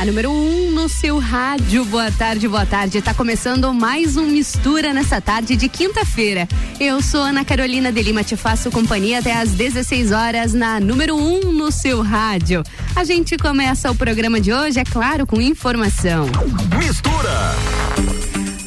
A número 1 um no seu rádio. Boa tarde, boa tarde. Tá começando mais um Mistura nessa tarde de quinta-feira. Eu sou Ana Carolina de Lima, te faço companhia até às 16 horas na número 1 um no seu rádio. A gente começa o programa de hoje, é claro, com informação. Mistura!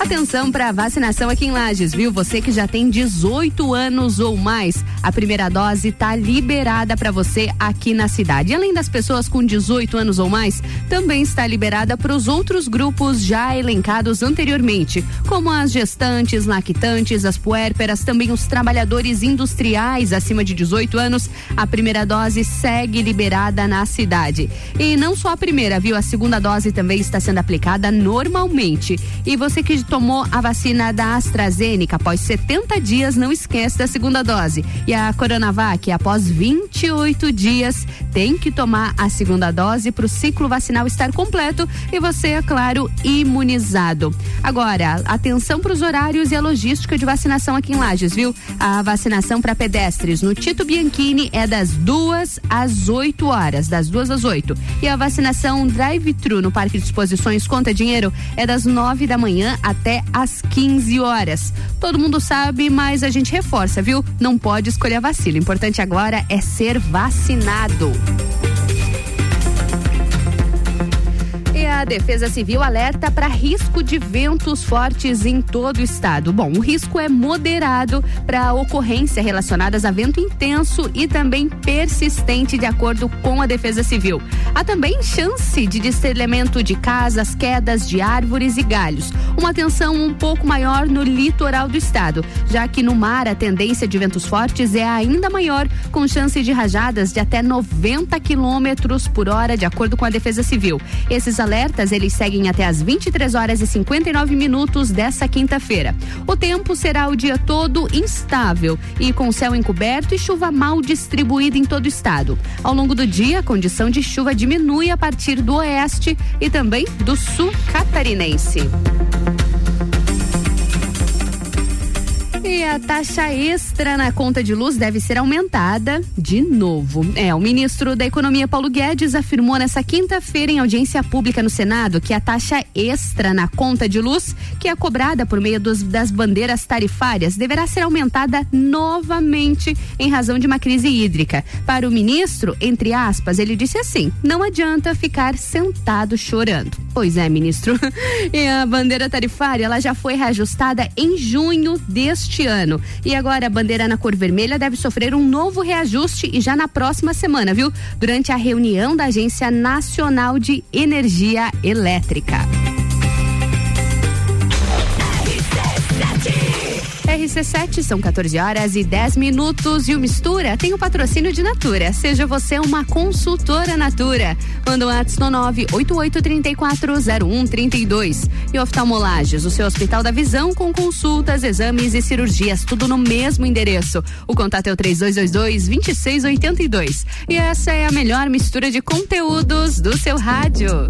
Atenção para vacinação aqui em Lages, viu? Você que já tem 18 anos ou mais, a primeira dose está liberada para você aqui na cidade. Além das pessoas com 18 anos ou mais, também está liberada para os outros grupos já elencados anteriormente, como as gestantes, lactantes, as puérperas, também os trabalhadores industriais acima de 18 anos. A primeira dose segue liberada na cidade. E não só a primeira, viu? A segunda dose também está sendo aplicada normalmente. E você que tomou a vacina da AstraZeneca após 70 dias, não esquece da segunda dose. E a Coronavac, após 28 dias, tem que tomar a segunda dose para o ciclo vacinal estar completo e você, é claro, imunizado. Agora, atenção para os horários e a logística de vacinação aqui em Lages, viu? A vacinação para pedestres no Tito Bianchini é das duas às 8 horas, das duas às 8. E a vacinação drive-thru no Parque de Exposições Conta Dinheiro é das 9 da manhã até até às 15 horas. Todo mundo sabe, mas a gente reforça, viu? Não pode escolher a vacina. O importante agora é ser vacinado. A Defesa Civil alerta para risco de ventos fortes em todo o estado. Bom, o risco é moderado para ocorrência relacionadas a vento intenso e também persistente, de acordo com a Defesa Civil. Há também chance de destelhamento de casas, quedas de árvores e galhos. Uma atenção um pouco maior no litoral do estado, já que no mar a tendência de ventos fortes é ainda maior, com chance de rajadas de até 90 quilômetros por hora, de acordo com a Defesa Civil. Esses alertas alertas eles seguem até as 23 horas e 59 minutos dessa quinta-feira. O tempo será o dia todo instável e com céu encoberto e chuva mal distribuída em todo o estado. Ao longo do dia, a condição de chuva diminui a partir do oeste e também do sul catarinense. A taxa extra na conta de luz deve ser aumentada de novo. É, o ministro da Economia Paulo Guedes afirmou nessa quinta-feira em audiência pública no Senado que a taxa extra na conta de luz, que é cobrada por meio dos, das bandeiras tarifárias, deverá ser aumentada novamente em razão de uma crise hídrica. Para o ministro, entre aspas, ele disse assim: não adianta ficar sentado chorando. Pois é, ministro. e a bandeira tarifária, ela já foi reajustada em junho deste este ano. E agora a bandeira na cor vermelha deve sofrer um novo reajuste e já na próxima semana, viu? Durante a reunião da Agência Nacional de Energia Elétrica. RC7, são 14 horas e 10 minutos. E o Mistura tem o patrocínio de Natura. Seja você uma consultora Natura. Manda um ato no 988340132. E oftalmolages, o seu Hospital da Visão com consultas, exames e cirurgias, tudo no mesmo endereço. O contato é o 3222-2682. E essa é a melhor mistura de conteúdos do seu rádio.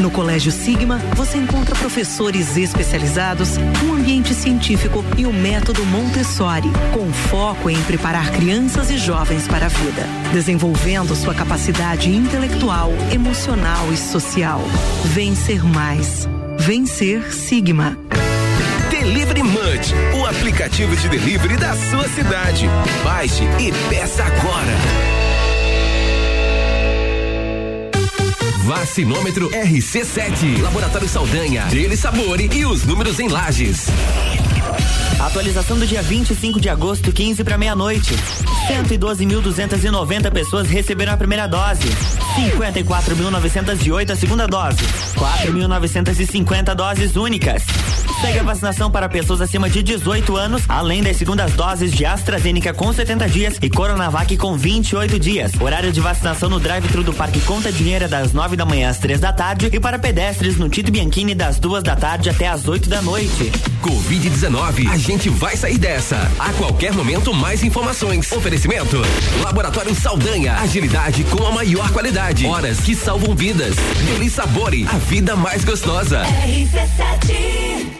No Colégio Sigma, você encontra professores especializados, um ambiente científico e o método Montessori, com foco em preparar crianças e jovens para a vida, desenvolvendo sua capacidade intelectual, emocional e social. Vencer mais. Vencer Sigma. Delivery Munch, o aplicativo de delivery da sua cidade. Baixe e peça agora. Vacinômetro RC7, Laboratório Saldanha, Dele Sabore e os números em lajes. Atualização do dia 25 de agosto, 15 para meia-noite. 112.290 pessoas receberam a primeira dose. 54.908 a segunda dose. 4.950 doses únicas. Segue a vacinação para pessoas acima de 18 anos, além das segundas doses de AstraZeneca com 70 dias e Coronavac com 28 dias. Horário de vacinação no drive-thru do Parque Conta Dinheiro é das 9 da manhã às 3 da tarde e para pedestres no Tito Bianchini das 2 da tarde até às 8 da noite. Covid-19, a gente vai sair dessa. A qualquer momento, mais informações. Oferecimento: Laboratório Saldanha. Agilidade com a maior qualidade. Horas que salvam vidas. Deli Sabore, a vida mais gostosa. RC7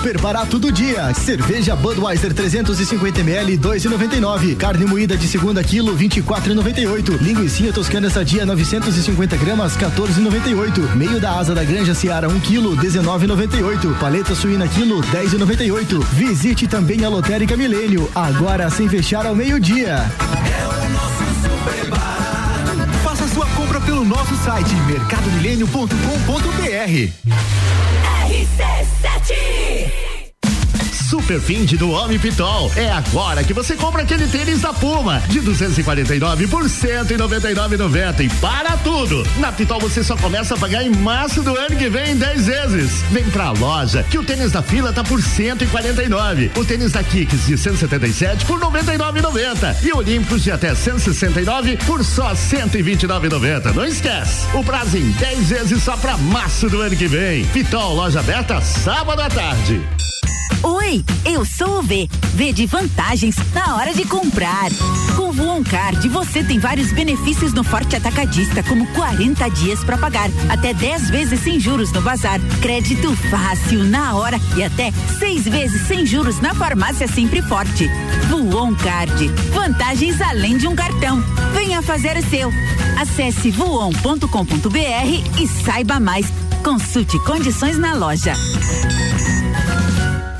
Super barato do dia. Cerveja Budweiser 350 ml 2,99. Carne moída de segunda quilo 24,98. Linguiça toscana sadia 950 gramas 14,98. Meio da asa da Granja Seara 1 quilo 19,98. Paleta suína quilo 10,98. Visite também a Lotérica Milênio agora sem fechar ao meio-dia. É o nosso. Faça sua compra pelo nosso site mercadomilênio.com.br. RC7 Super Find do Homem Pitol. É agora que você compra aquele tênis da Puma de 249 por 199,90 e para tudo. Na Pitol você só começa a pagar em março do ano que vem em 10 vezes. Vem pra loja que o tênis da fila tá por 149. O tênis da Kicks de 177 por 99,90 e Olímpicos de até 169 por só 129,90. Não esquece. O prazo em 10 vezes só pra março do ano que vem. Pitol, loja aberta sábado à tarde. Oi, eu sou o V. V de vantagens na hora de comprar. Com o Voon Card você tem vários benefícios no Forte Atacadista, como 40 dias para pagar, até 10 vezes sem juros no bazar, crédito fácil na hora e até seis vezes sem juros na farmácia Sempre Forte. Voon Card, vantagens além de um cartão. Venha fazer o seu. Acesse voon.com.br e saiba mais. Consulte condições na loja.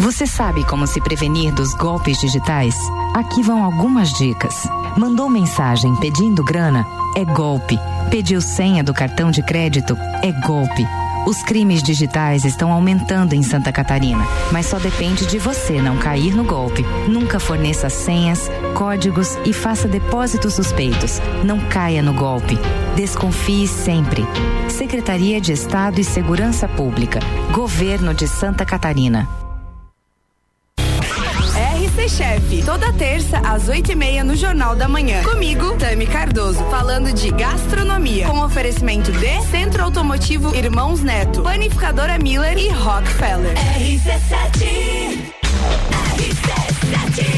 Você sabe como se prevenir dos golpes digitais? Aqui vão algumas dicas. Mandou mensagem pedindo grana? É golpe. Pediu senha do cartão de crédito? É golpe. Os crimes digitais estão aumentando em Santa Catarina, mas só depende de você não cair no golpe. Nunca forneça senhas, códigos e faça depósitos suspeitos. Não caia no golpe. Desconfie sempre. Secretaria de Estado e Segurança Pública. Governo de Santa Catarina. Chefe, toda terça às oito e meia no Jornal da Manhã. Comigo, Tami Cardoso, falando de gastronomia, com oferecimento de Centro Automotivo Irmãos Neto, Panificadora Miller e Rockefeller. RC7 RC7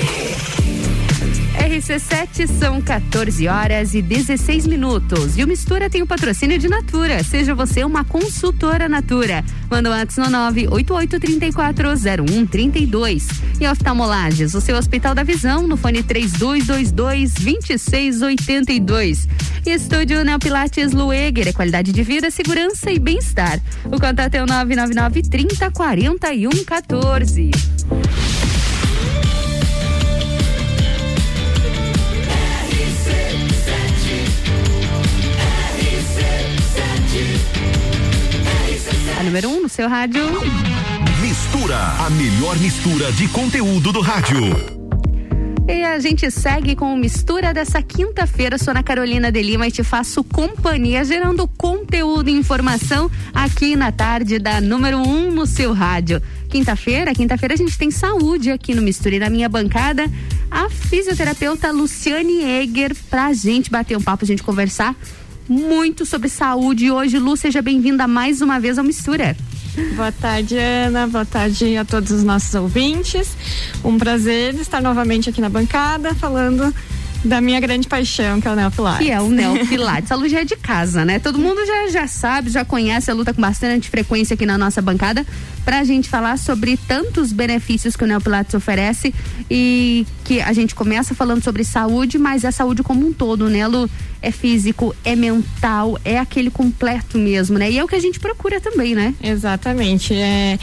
RC7 são 14 horas e 16 minutos. E o Mistura tem o patrocínio de Natura. Seja você uma consultora Natura. Manda o um WhatsApp no 988340132. E oftalmolages, o seu Hospital da Visão, no fone 3222-2682. E Estúdio Neopilates Lueger, é qualidade de vida, segurança e bem-estar. O contato é o 999 30 41 14. A número 1 um no seu rádio. Mistura, a melhor mistura de conteúdo do rádio. E a gente segue com o Mistura dessa quinta-feira. Sou Ana Carolina de Lima e te faço companhia, gerando conteúdo e informação aqui na tarde da número 1 um no seu rádio. Quinta-feira, quinta-feira a gente tem saúde aqui no Mistura e na minha bancada a fisioterapeuta Luciane Eger pra gente bater um papo, a gente conversar muito sobre saúde. Hoje, Lu, seja bem-vinda mais uma vez ao Mistura. Boa tarde, Ana. Boa tarde a todos os nossos ouvintes. Um prazer estar novamente aqui na bancada falando da minha grande paixão, que é o Neo Pilates. Que é o Neo Pilates. a Lu já é de casa, né? Todo mundo já, já sabe, já conhece a luta com bastante frequência aqui na nossa bancada pra gente falar sobre tantos benefícios que o Neo Pilates oferece e que a gente começa falando sobre saúde, mas é saúde como um todo, né, Lu? É físico, é mental, é aquele completo mesmo, né? E é o que a gente procura também, né? Exatamente. É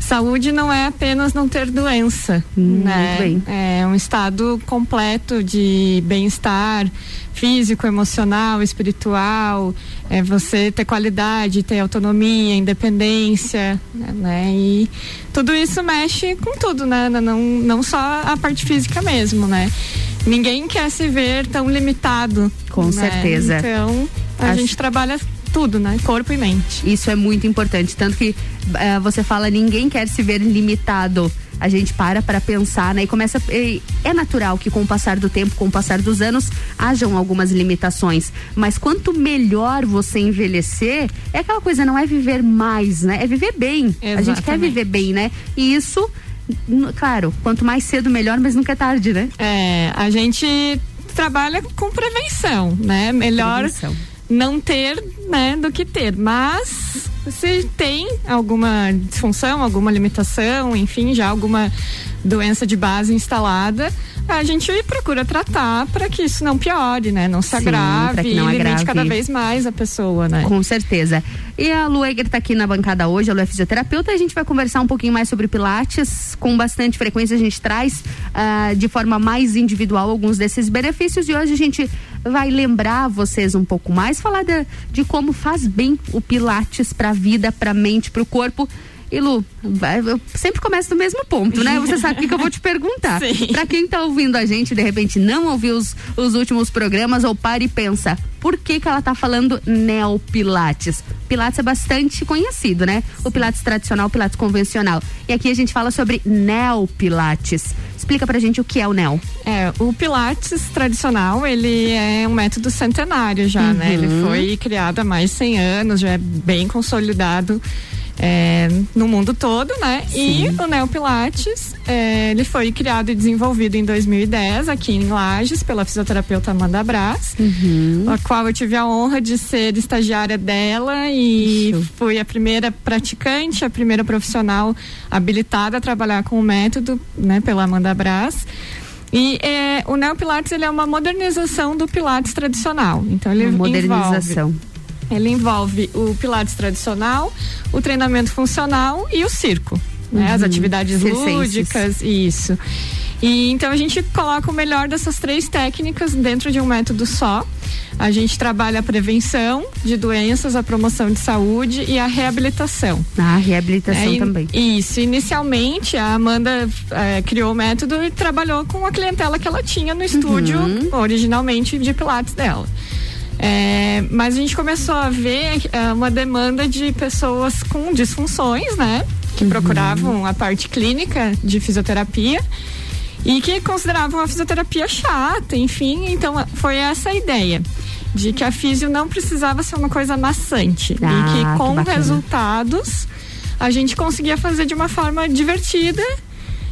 saúde não é apenas não ter doença, hum, né? É um estado completo de bem-estar físico, emocional, espiritual, é você ter qualidade, ter autonomia, independência, né? E tudo isso mexe com tudo, né? Não, não só a parte física mesmo, né? Ninguém quer se ver tão limitado. Com né? certeza. Então, a Acho... gente trabalha tudo, né? Corpo e mente. Isso é muito importante. Tanto que uh, você fala, ninguém quer se ver limitado. A gente para para pensar, né? E começa. É natural que com o passar do tempo, com o passar dos anos, hajam algumas limitações. Mas quanto melhor você envelhecer, é aquela coisa, não é viver mais, né? É viver bem. Exatamente. A gente quer viver bem, né? E isso, claro, quanto mais cedo, melhor, mas nunca é tarde, né? É, a gente trabalha com prevenção, né? Melhor. Prevenção não ter, né, do que ter. Mas se tem alguma disfunção, alguma limitação, enfim, já alguma doença de base instalada, a gente procura tratar para que isso não piore, né? Não se Sim, agrave não e alimente cada vez mais a pessoa, né? Com certeza. E a Lu Eger tá aqui na bancada hoje, a Lu é fisioterapeuta, a gente vai conversar um pouquinho mais sobre Pilates. Com bastante frequência a gente traz uh, de forma mais individual alguns desses benefícios e hoje a gente vai lembrar vocês um pouco mais, falar de, de como faz bem o Pilates para a vida, para a mente, para o corpo. E Lu, eu sempre começo do mesmo ponto, né? Você sabe o que, eu vou te perguntar. Para quem tá ouvindo a gente, de repente não ouviu os, os últimos programas, ou para e pensa, por que que ela tá falando neopilates? Pilates é bastante conhecido, né? O Pilates tradicional, o Pilates convencional. E aqui a gente fala sobre neopilates. Explica pra gente o que é o neo. É, o Pilates tradicional, ele é um método centenário já, uhum. né? Ele uhum. foi criado há mais de 100 anos, já é bem consolidado é, no mundo todo, né? Sim. E o Neopilates, é, ele foi criado e desenvolvido em 2010 aqui em Lages pela fisioterapeuta Amanda Brás, uhum. a qual eu tive a honra de ser estagiária dela e Isso. fui a primeira praticante, a primeira profissional habilitada a trabalhar com o método, né? Pela Amanda Brás. E é, o Neopilates ele é uma modernização do Pilates tradicional. Então ele uma modernização. Envolve ele envolve o Pilates tradicional, o treinamento funcional e o circo. Né? As uhum. atividades lúdicas, isso. E então a gente coloca o melhor dessas três técnicas dentro de um método só. A gente trabalha a prevenção de doenças, a promoção de saúde e a reabilitação. Ah, reabilitação é, também. Isso. Inicialmente, a Amanda é, criou o método e trabalhou com a clientela que ela tinha no estúdio, uhum. originalmente de Pilates dela. É, mas a gente começou a ver é, uma demanda de pessoas com disfunções, né? Que uhum. procuravam a parte clínica de fisioterapia e que consideravam a fisioterapia chata, enfim. Então foi essa a ideia de que a físio não precisava ser uma coisa maçante ah, e que com que resultados a gente conseguia fazer de uma forma divertida,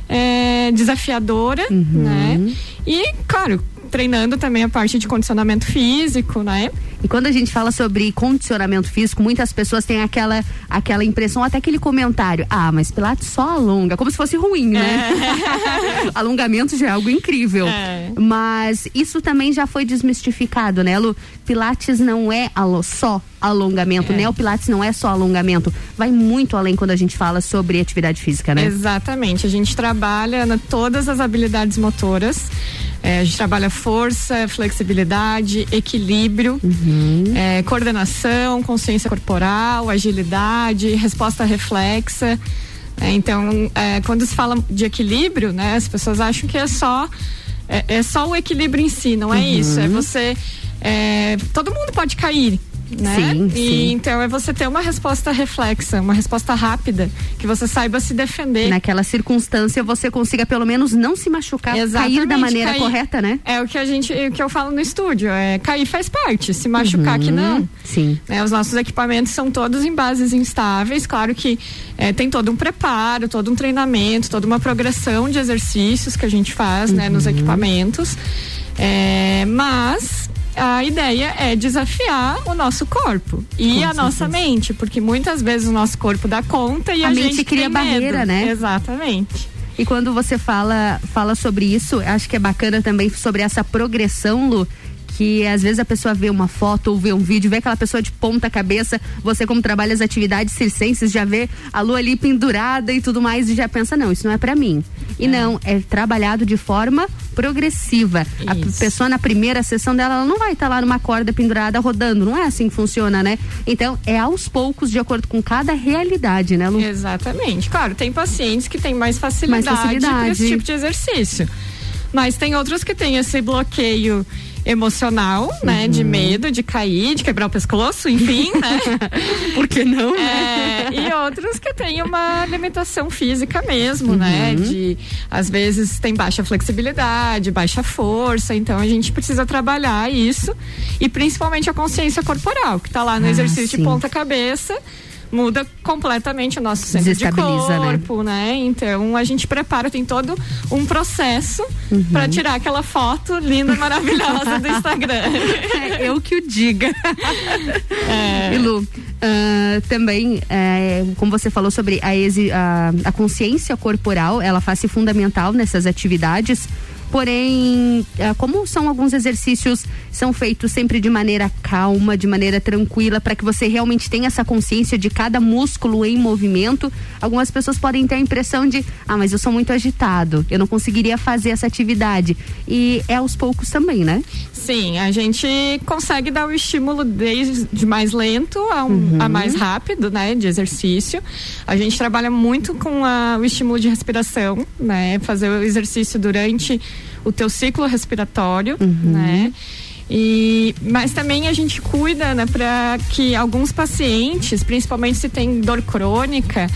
é, desafiadora, uhum. né? E claro, treinando também a parte de condicionamento físico, né? E quando a gente fala sobre condicionamento físico, muitas pessoas têm aquela, aquela impressão, até aquele comentário: ah, mas Pilates só alonga, como se fosse ruim, né? É. Alongamento já é algo incrível. É. Mas isso também já foi desmistificado, né, Lu? Pilates não é só alongamento, é. né? O Pilates não é só alongamento, vai muito além quando a gente fala sobre atividade física, né? Exatamente. A gente trabalha na todas as habilidades motoras. É, a gente trabalha força, flexibilidade, equilíbrio. Uhum. É, coordenação, consciência corporal, agilidade, resposta reflexa. É, então, é, quando se fala de equilíbrio, né, as pessoas acham que é só é, é só o equilíbrio em si, não é Uhum. isso. É você. é, todo mundo pode cair. Né? Sim, e sim. então é você ter uma resposta reflexa, uma resposta rápida, que você saiba se defender. Naquela circunstância você consiga pelo menos não se machucar, cair da Exatamente, maneira cair. correta, né? É o que a gente, o que eu falo no estúdio, é cair faz parte, se machucar que não. Uhum. Sim. né? Os nossos equipamentos são todos em bases instáveis, claro que eh, tem todo um preparo, todo um treinamento, toda uma progressão de exercícios que a gente faz, né, nos equipamentos. É, mas a ideia é desafiar o nosso corpo e Com a nossa mente, porque muitas vezes o nosso corpo dá conta e a, A mente gente cria barreira, medo. né? Exatamente. E quando você fala, fala sobre isso, acho que é bacana também sobre essa progressão, Lu. Que às vezes a pessoa vê uma foto ou vê um vídeo, vê aquela pessoa de ponta cabeça, você como trabalha as atividades circenses, já vê a Lu ali pendurada e tudo mais e já pensa, não, isso não é pra mim. E não, é trabalhado de forma progressiva. A p- pessoa na primeira sessão dela, ela não vai estar lá numa corda pendurada rodando, não é assim que funciona, né? Então, é aos poucos, de acordo com cada realidade, né, Lu? Exatamente. Claro, tem pacientes que têm mais facilidade, Mais facilidade. esse tipo de exercício. Mas tem outros que têm esse bloqueio emocional, né? Uhum. De medo de cair, de quebrar o pescoço, enfim, né? Por que não? É, e outros que têm uma limitação física mesmo, né? Uhum. De, às vezes tem baixa flexibilidade, baixa força, então a gente precisa trabalhar isso e principalmente a consciência corporal, que tá lá no Ah, exercício sim. de ponta cabeça, muda completamente o nosso centro de né? corpo, né? Então a gente prepara, tem todo um processo Uhum. pra tirar aquela foto linda, maravilhosa do Instagram. É, eu que o diga. É. E Lu, ah, também, é, como você falou sobre a, exi- a, a consciência corporal, ela faz-se fundamental nessas atividades. Porém, ah, como são alguns exercícios, são feitos sempre de maneira calma, de maneira tranquila, para que você realmente tenha essa consciência de cada músculo em movimento. Algumas pessoas podem ter a impressão de, ah, mas eu sou muito agitado, eu não conseguiria fazer essa atividade. E é aos poucos também, né? Sim, a gente consegue dar o estímulo desde de mais lento a, um- a mais rápido, né, de exercício. A gente trabalha muito com a- o estímulo de respiração, né, fazer o exercício durante o teu ciclo respiratório, né. E, mas também a gente cuida, né, para que alguns pacientes, principalmente se tem dor crônica,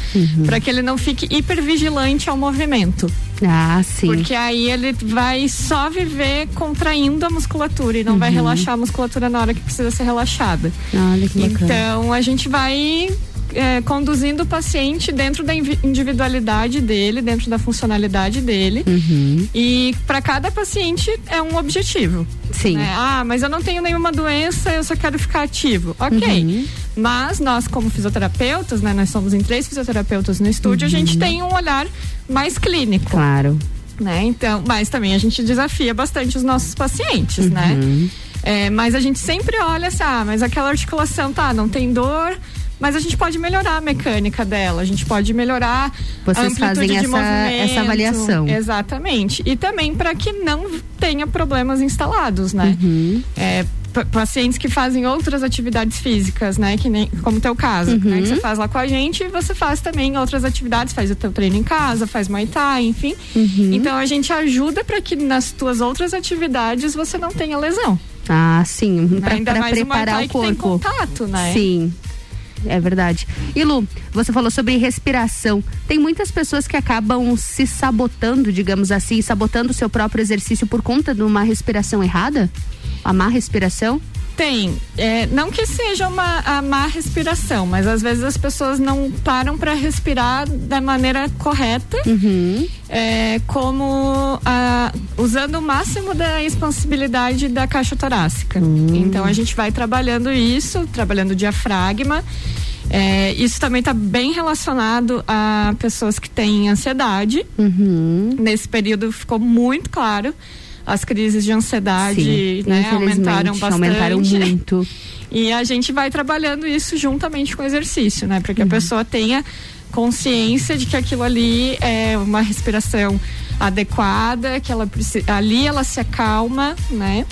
para que ele não fique hipervigilante ao movimento. Ah, sim. Porque aí ele vai só viver contraindo a musculatura e não vai Uhum. relaxar a musculatura na hora que precisa ser relaxada. Olha que bacana. Então a gente vai é, conduzindo o paciente dentro da individualidade dele, dentro da funcionalidade dele. Uhum. E para cada paciente é um objetivo. Sim. né? Ah, mas eu não tenho nenhuma doença, eu só quero ficar ativo. Ok. Uhum. Mas nós, como fisioterapeutas, né? Nós somos em três fisioterapeutas no estúdio, a gente tem um olhar mais clínico. Uhum. Claro. Né? Então, mas também a gente desafia bastante os nossos pacientes, Uhum. né? É, mas a gente sempre olha assim, ah, mas aquela articulação, tá, não tem dor, mas a gente pode melhorar a mecânica dela, a gente pode melhorar Vocês a amplitude fazem de essa- movimento. essa avaliação. Exatamente. E também para que não tenha problemas instalados, né? Uhum. É, pa- pacientes que fazem outras atividades físicas, né? Que nem, como o teu caso, Uhum. né? Que você faz lá com a gente e você faz também outras atividades, faz o teu treino em casa, faz Muay Thai, enfim. Uhum. Então a gente ajuda para que nas tuas outras atividades você não tenha lesão. Ah, sim, o Muay preparar o que tem corpo. contato, né? Sim. É verdade. E Lu, você falou sobre respiração. Tem muitas pessoas que acabam se sabotando, digamos assim, sabotando o seu próprio exercício por conta de uma respiração errada? A má respiração? Tem. É, não que seja uma a má respiração, mas às vezes as pessoas não param para respirar da maneira correta, Uhum. é, como a- usando o máximo da expansibilidade da caixa torácica. Então a gente vai trabalhando isso, trabalhando o diafragma. É, isso também está bem relacionado a pessoas que têm ansiedade. Uhum. Nesse período ficou muito claro. As crises de ansiedade Sim, né, aumentaram bastante. aumentaram muito. E a gente vai trabalhando isso juntamente com o exercício, né? Para que Uhum. a pessoa tenha consciência de que aquilo ali é uma respiração adequada, que ela precisa, ali ela se acalma, né?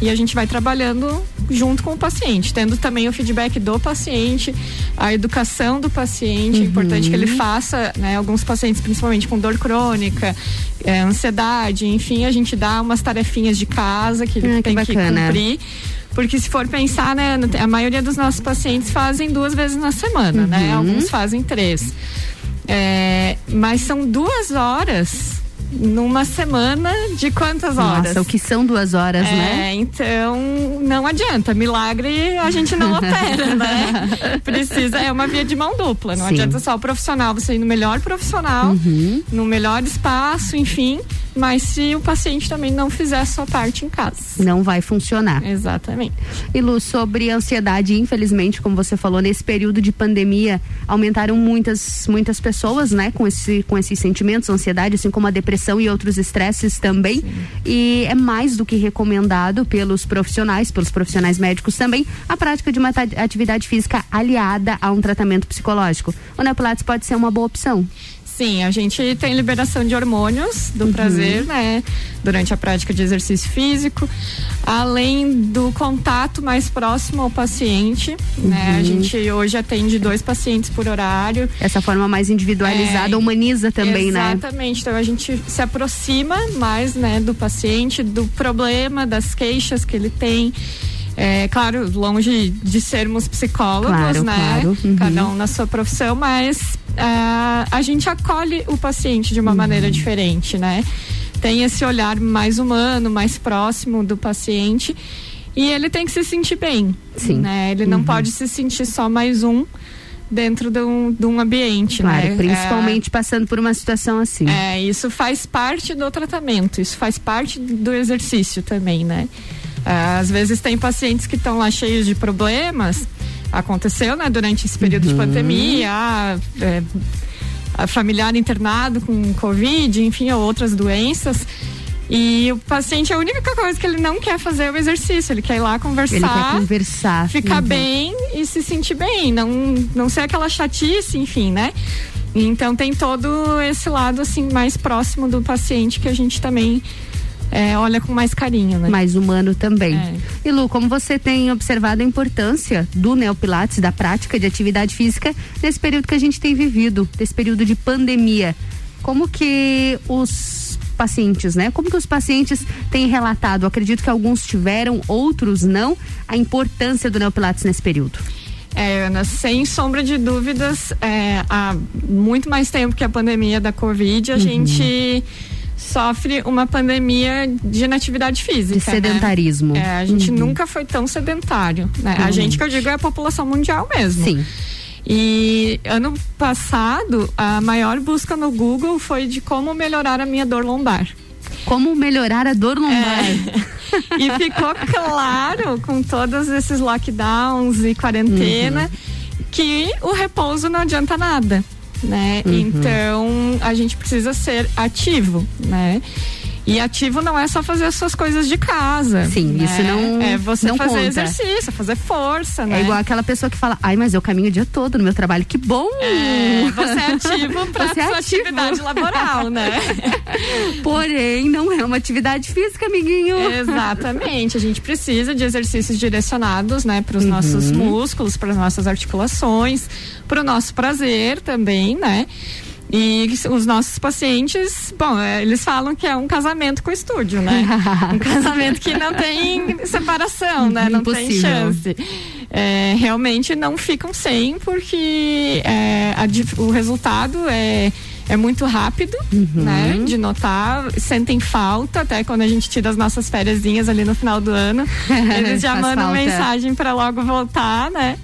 E a gente vai trabalhando junto com o paciente, tendo também o feedback do paciente, a educação do paciente. Uhum. É importante que ele faça, né? Alguns pacientes, principalmente com dor crônica, é, ansiedade, enfim, a gente dá umas tarefinhas de casa que ele ah, tem que, que cumprir. Porque se for pensar, né, a maioria dos nossos pacientes fazem duas vezes na semana, né? uhum. né? Alguns fazem três. É, mas são duas horas numa semana de quantas horas? Nossa, o que são duas horas, é, né? Então, não adianta. Milagre a gente não opera, né? Precisa, é uma via de mão dupla. Não Sim. adianta só o profissional, você ir no melhor profissional, uhum. no melhor espaço, enfim. Mas se o paciente também não fizer a sua parte em casa. Não vai funcionar. Exatamente. E Lu, sobre ansiedade, infelizmente, como você falou, nesse período de pandemia, aumentaram muitas, muitas pessoas, né, com, esse, com esses sentimentos, ansiedade, assim como a depressão e outros estresses também. Sim. E é mais do que recomendado pelos profissionais, pelos profissionais médicos também, a prática de uma atividade física aliada a um tratamento psicológico. O Neopilates pode ser uma boa opção. Sim, a gente tem liberação de hormônios do uhum. prazer, né? Durante a prática de exercício físico, além do contato mais próximo ao paciente, uhum. né? A uhum. gente hoje atende dois pacientes por horário. Essa forma mais individualizada é, humaniza também, exatamente. né? Exatamente. Então a gente se aproxima mais, né, do paciente, do problema, das queixas que ele tem. É, claro, longe de sermos psicólogos, claro, né? Claro. Uhum. Cada um na sua profissão, mas uh, a gente acolhe o paciente de uma uhum. maneira diferente, né? Tem esse olhar mais humano, mais próximo do paciente e ele tem que se sentir bem, Sim. né? Ele não uhum. pode se sentir só mais um dentro de um, de um ambiente, claro, né? Principalmente é, passando por uma situação assim. É, isso faz parte do tratamento, isso faz parte do exercício também, né? Uh, às vezes tem pacientes que estão lá cheios de problemas aconteceu, né, durante esse período uhum. de pandemia, a, é, familiar internado com Covid, enfim, outras doenças. E o paciente, a única coisa que ele não quer fazer é o exercício. Ele quer ir lá conversar. Ele quer conversar. Ficar bem e se sentir bem. Não, não ser aquela chatice, enfim, né? Então tem todo esse lado, assim, mais próximo do paciente que a gente também é, olha com mais carinho, né? Mais humano também. É. E Lu, como você tem observado a importância do neopilates, da prática de atividade física nesse período que a gente tem vivido, nesse período de pandemia, como que os pacientes, né? Como que os pacientes têm relatado? acredito que alguns tiveram, outros não, a importância do neopilates nesse período. É, Ana, sem sombra de dúvidas, é, há muito mais tempo que a pandemia da Covid, a uhum. gente sofre uma pandemia de inatividade física. De né? sedentarismo. Né? É, a gente uhum. nunca foi tão sedentário. Né? Uhum. A gente que eu digo é a população mundial mesmo. Sim. E ano passado, a maior busca no Google foi de como melhorar a minha dor lombar. Como melhorar a dor lombar. É. e ficou claro com todos esses lockdowns e quarentena uhum. que o repouso não adianta nada né? Uhum. Então a gente precisa ser ativo, né? E ativo não é só fazer as suas coisas de casa. Sim, né? isso não. É você não fazer conta. exercício, fazer força, né? É igual aquela pessoa que fala, ai, mas eu caminho o dia todo no meu trabalho, que bom! É, você é ativo pra você é sua ativo. atividade laboral, né? Porém, não é uma atividade física, amiguinho. Exatamente. A gente precisa de exercícios direcionados, né, para os uhum. nossos músculos, para as nossas articulações, para o nosso prazer também, né? E os nossos pacientes, bom, é, eles falam que é um casamento com o estúdio, né? um casamento que não tem separação, né? Não Impossível. tem chance. É, realmente não ficam sem, porque é, a, o resultado é é muito rápido, uhum. né? De notar, sentem falta, até quando a gente tira as nossas férias ali no final do ano, eles já mandam falta. mensagem para logo voltar, né?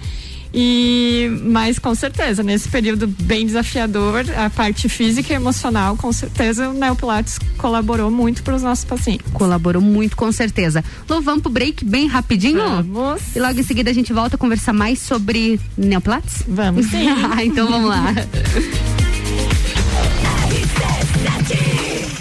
E, mas com certeza, nesse período bem desafiador, a parte física e emocional, com certeza o Neopilates colaborou muito para os nossos pacientes. Colaborou muito, com certeza. Lu, vamos pro break bem rapidinho? Vamos. E logo em seguida a gente volta a conversar mais sobre Neopilates? Vamos sim. então vamos lá.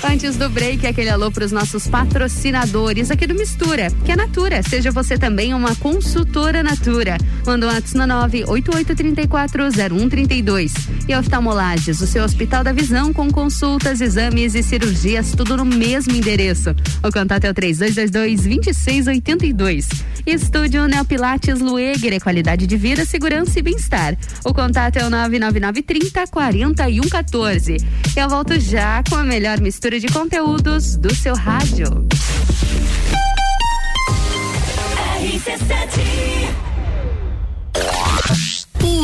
Antes do break, aquele alô para os nossos patrocinadores aqui do Mistura, que é Natura. Seja você também uma consultora Natura. Manda um WhatsApp no 988340132. E oftalmolages, o seu Hospital da Visão com consultas, exames e cirurgias, tudo no mesmo endereço. O contato é o 3222-2682. Estúdio Neopilates Lueger, é qualidade de vida, segurança e bem-estar. O contato é o 99930 4114. Eu volto já com a melhor mistura de conteúdos do seu rádio. RC7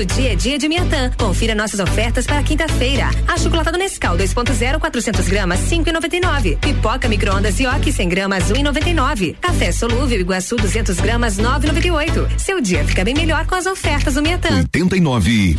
Todo dia é dia de Miatã. Confira nossas ofertas para quinta-feira. Achocolatado Nescau 2.0 400 gramas 5,99. Pipoca micro-ondas Yoki 100 gramas 1,99. Café solúvel Iguaçu 200 gramas 9,98. Seu dia fica bem melhor com as ofertas do Miatã. 89.9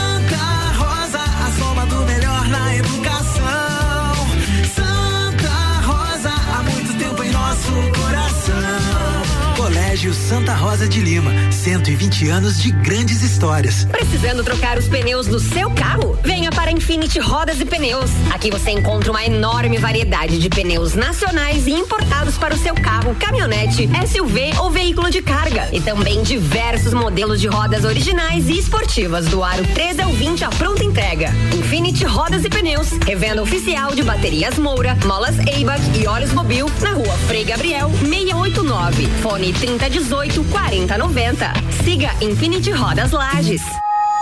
Colégio Santa Rosa de Lima, 120 anos de grandes histórias. Precisando trocar os pneus do seu carro? Venha para Infinity Rodas e Pneus. Aqui você encontra uma enorme variedade de pneus nacionais e importados para o seu carro, caminhonete, SUV ou veículo de carga. E também diversos modelos de rodas originais e esportivas do aro 13 ao 20 à pronta entrega. Infinity Rodas e Pneus, revenda oficial de baterias Moura, molas Eibach e óleos Mobil na rua Frei Gabriel 689. Fone 3018 4090. Siga Infinity Rodas Lages.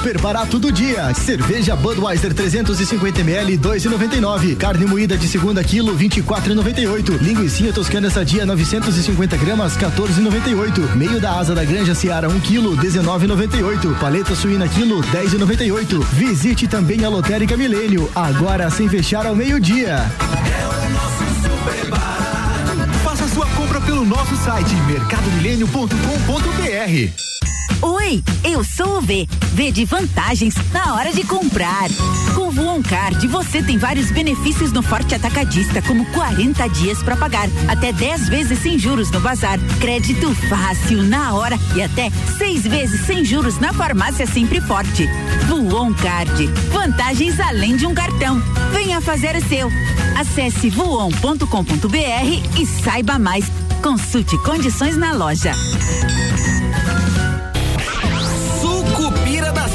Super barato do dia. Cerveja Budweiser 350 ml 2,99. Carne moída de segunda quilo 24,98. Linguiça toscana sadia 950 gramas 14,98. Meio da asa da Granja Seara 1 quilo 19,98. Paleta suína quilo 10,98. Visite também a Lotérica Milênio agora sem fechar ao meio-dia. É o nosso. Faça sua compra pelo nosso site mercadomilênio.com.br. Oi, eu sou o V. V de vantagens na hora de comprar. Com o Voon Card, você tem vários benefícios no Forte Atacadista, como 40 dias para pagar, até 10 vezes sem juros no bazar, crédito fácil na hora e até seis vezes sem juros na farmácia Sempre Forte. Voon Card, vantagens além de um cartão. Venha fazer o seu. Acesse voon.com.br e saiba mais. Consulte condições na loja.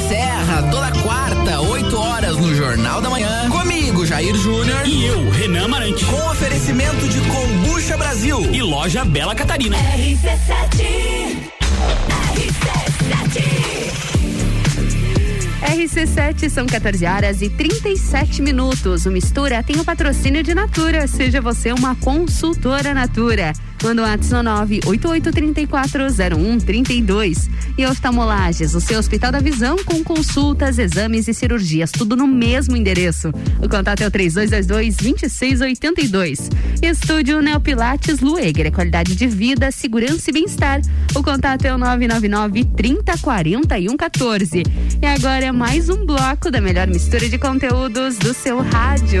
Serra, toda quarta, 8 horas no Jornal da Manhã. Comigo, Jair Júnior. E eu, Renan Marante. Com oferecimento de Combucha Brasil. E loja Bela Catarina. RC7 RC7 RC7 são 14 horas e 37 minutos. O Mistura tem o patrocínio de Natura. Seja você uma consultora Natura. Manda o WhatsApp 988340132. E oftalmolages, o seu Hospital da Visão com consultas, exames e cirurgias, tudo no mesmo endereço. O contato é o 3222-2682. Estúdio Neopilates Lueger, é qualidade de vida, segurança e bem-estar. O contato é o 999 3041 14. E agora é mais um bloco da melhor mistura de conteúdos do seu rádio.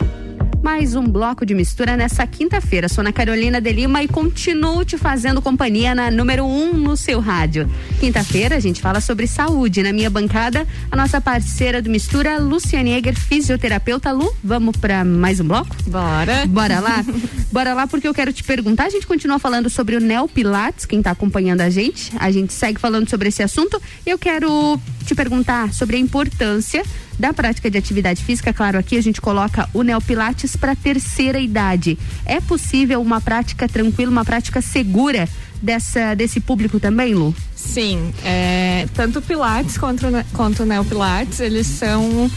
Mais um bloco de mistura nessa quinta-feira. Sou Ana Carolina de Lima e continuo te fazendo companhia na número 1 um no seu rádio. Quinta-feira a gente fala sobre saúde. Na minha bancada, a nossa parceira do Mistura, Luciane Eger, fisioterapeuta. Lu, vamos para mais um bloco? Bora. Bora lá? Bora lá porque eu quero te perguntar. A gente continua falando sobre o Neo Pilates, quem está acompanhando a gente. A gente segue falando sobre esse assunto. Eu quero te perguntar sobre a importância da prática de atividade física, claro, aqui a gente coloca o neopilates para terceira idade. É possível uma prática tranquila, uma prática segura dessa desse público também, Lu? Sim, é, tanto o Pilates quanto, quanto o Neopilates, eles são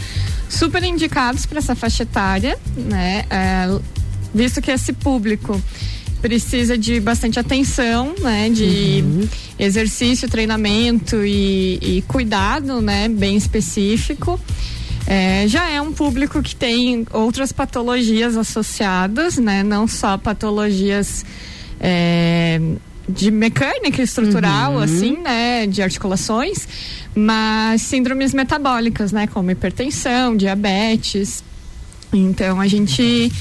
super indicados para essa faixa etária, né? É, visto que esse público precisa de bastante atenção, né? De uhum. exercício, treinamento e, e, cuidado, né? Bem específico. É, já é um público que tem outras patologias associadas, né? Não só patologias é, de mecânica estrutural, uhum. assim, né? De articulações, mas síndromes metabólicas, né? Como hipertensão, diabetes. Então a gente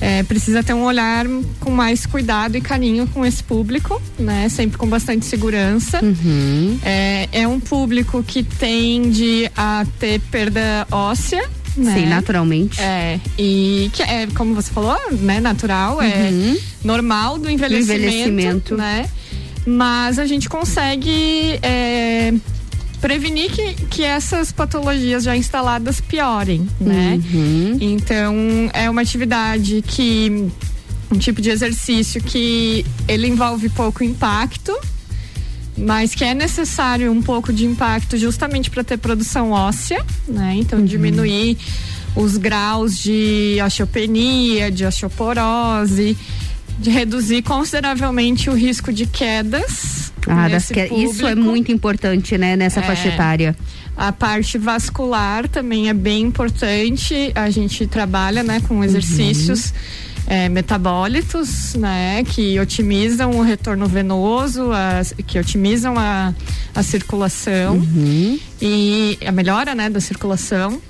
é, precisa ter um olhar com mais cuidado e carinho com esse público, né? Sempre com bastante segurança. Uhum. É, é um público que tende a ter perda óssea, né? Sim, naturalmente. É, e que é, como você falou, né, natural, é uhum. é normal do envelhecimento, envelhecimento, né? Mas a gente consegue é, prevenir que, que essas patologias já instaladas piorem, né? Uhum. Então, é uma atividade que um tipo de exercício que ele envolve pouco impacto, mas que é necessário um pouco de impacto justamente para ter produção óssea, né? Então, uhum. diminuir os graus de osteopenia, de osteoporose, de reduzir consideravelmente o risco de quedas. Ah, das que... isso é muito importante, né, nessa é, faixa etária. A parte vascular também é bem importante. A gente trabalha, né, com exercícios. Uhum. É, metabólitos, né, que otimizam o retorno venoso, as, que otimizam a, a circulação uhum. e a melhora, né, da circulação.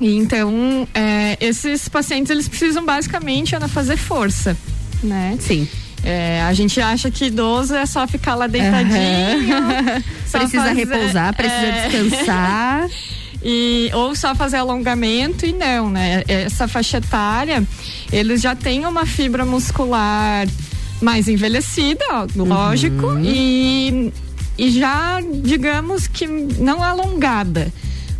E então, é, esses pacientes eles precisam basicamente Ana, fazer força, né? Sim. É, a gente acha que idoso é só ficar lá deitadinho. Uhum. precisa fazer, repousar, precisa é... descansar. E, ou só fazer alongamento e não, né? Essa faixa etária, eles já têm uma fibra muscular mais envelhecida, ó, lógico, uhum. e, e já, digamos que não alongada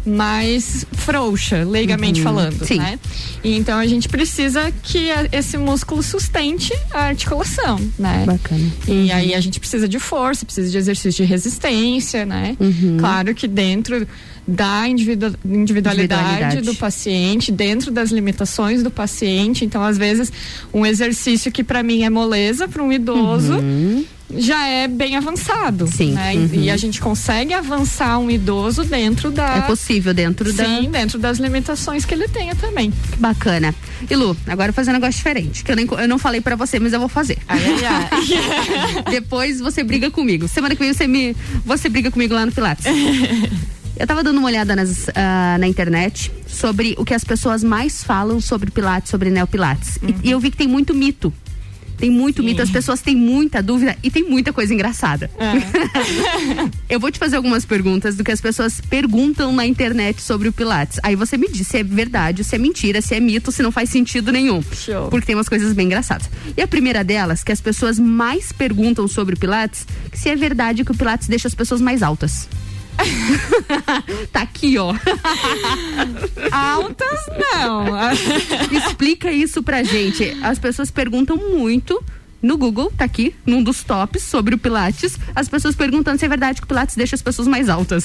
mais frouxa, leigamente Uhum, falando, sim. né? E então a gente precisa que esse músculo sustente a articulação, né? Bacana. E aí a gente precisa de força, precisa de exercício de resistência, né? Uhum. Claro que dentro da individu- individualidade, Individualidade. do paciente, dentro das limitações do paciente. Então, às vezes, um exercício que para mim é moleza, para um idoso, Uhum. Já é bem avançado. Sim. Né? Uhum. E a gente consegue avançar um idoso dentro da. É possível dentro Sim, da. Sim, dentro das limitações que ele tenha também. Bacana. E Lu, agora eu vou fazer um negócio diferente, que eu, nem, eu não falei para você, mas eu vou fazer. Ai, ai, ai. Depois você briga comigo. Semana que vem você me. Você briga comigo lá no Pilates. Eu tava dando uma olhada nas, uh, na internet sobre o que as pessoas mais falam sobre Pilates, sobre Neopilates. Uhum. E, e eu vi que tem muito mito tem muito Sim. mito, as pessoas têm muita dúvida e tem muita coisa engraçada. É. eu vou te fazer algumas perguntas do que as pessoas perguntam na internet sobre o Pilates. Aí você me diz se é verdade, se é mentira, se é mito, se não faz sentido nenhum. Show. Porque tem umas coisas bem engraçadas. E a primeira delas, que as pessoas mais perguntam sobre o Pilates, se é verdade que o Pilates deixa as pessoas mais altas. tá aqui, ó. Altas não. Explica isso pra gente. As pessoas perguntam muito no Google, tá aqui, num dos tops sobre o Pilates, as pessoas perguntando se é verdade que o Pilates deixa as pessoas mais altas.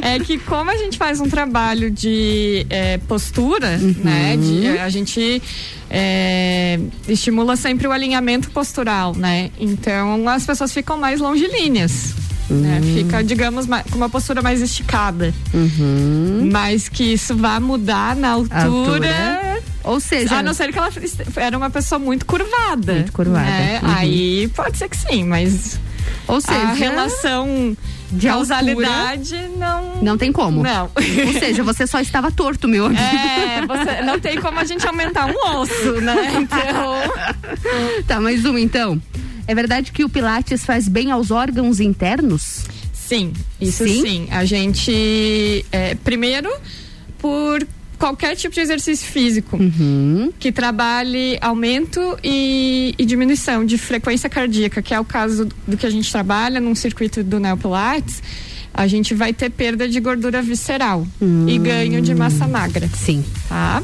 é que como a gente faz um trabalho de é, postura, uhum. né? De, a gente é, estimula sempre o alinhamento postural, né? Então as pessoas ficam mais longilíneas. Né? Hum. Fica, digamos, com uma postura mais esticada. Uhum. Mas que isso vai mudar na altura. altura. Ou seja. A não ser que ela era uma pessoa muito curvada. Muito curvada. Né? Uhum. Aí pode ser que sim, mas. Ou seja. A relação de causalidade não. Não tem como. Não. Ou seja, você só estava torto, meu amigo. É, você, não tem como a gente aumentar um osso, né? Então. Tá, mais um então. É verdade que o Pilates faz bem aos órgãos internos? Sim, isso sim. sim. A gente, é, primeiro, por qualquer tipo de exercício físico uhum. que trabalhe aumento e, e, diminuição de frequência cardíaca, que é o caso do que a gente trabalha num circuito do Neopilates, a gente vai ter perda de gordura visceral hum. e ganho de massa magra. Sim. Tá?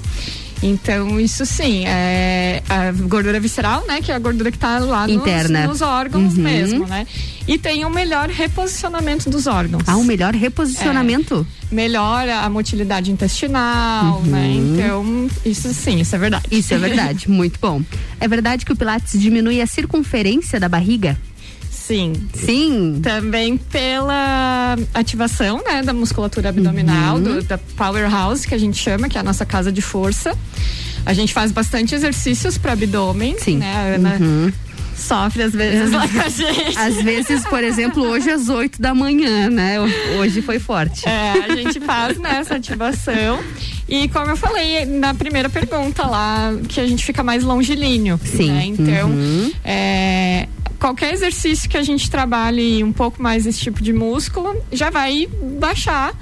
Então, isso sim, é a gordura visceral, né? Que é a gordura que está lá Interna. Nos, nos órgãos uhum. mesmo, né? E tem um melhor reposicionamento dos órgãos. Ah, um melhor reposicionamento? É, melhora a motilidade intestinal, uhum. né? Então, isso sim, isso é verdade. Isso é verdade, muito bom. É verdade que o Pilates diminui a circunferência da barriga? Sim. Sim. Também pela ativação, né, da musculatura abdominal, uhum. do, da powerhouse, que a gente chama, que é a nossa casa de força. A gente faz bastante exercícios para abdômen. Sim. Né? A Ana uhum. sofre às vezes lá com a gente. Às vezes, por exemplo, hoje às 8 da manhã, né? Hoje foi forte. É, a gente faz né, ativação. E como eu falei na primeira pergunta lá, que a gente fica mais longilíneo. Sim. Né? Então, uhum. é, qualquer exercício que a gente trabalhe um pouco mais esse tipo de músculo já vai baixar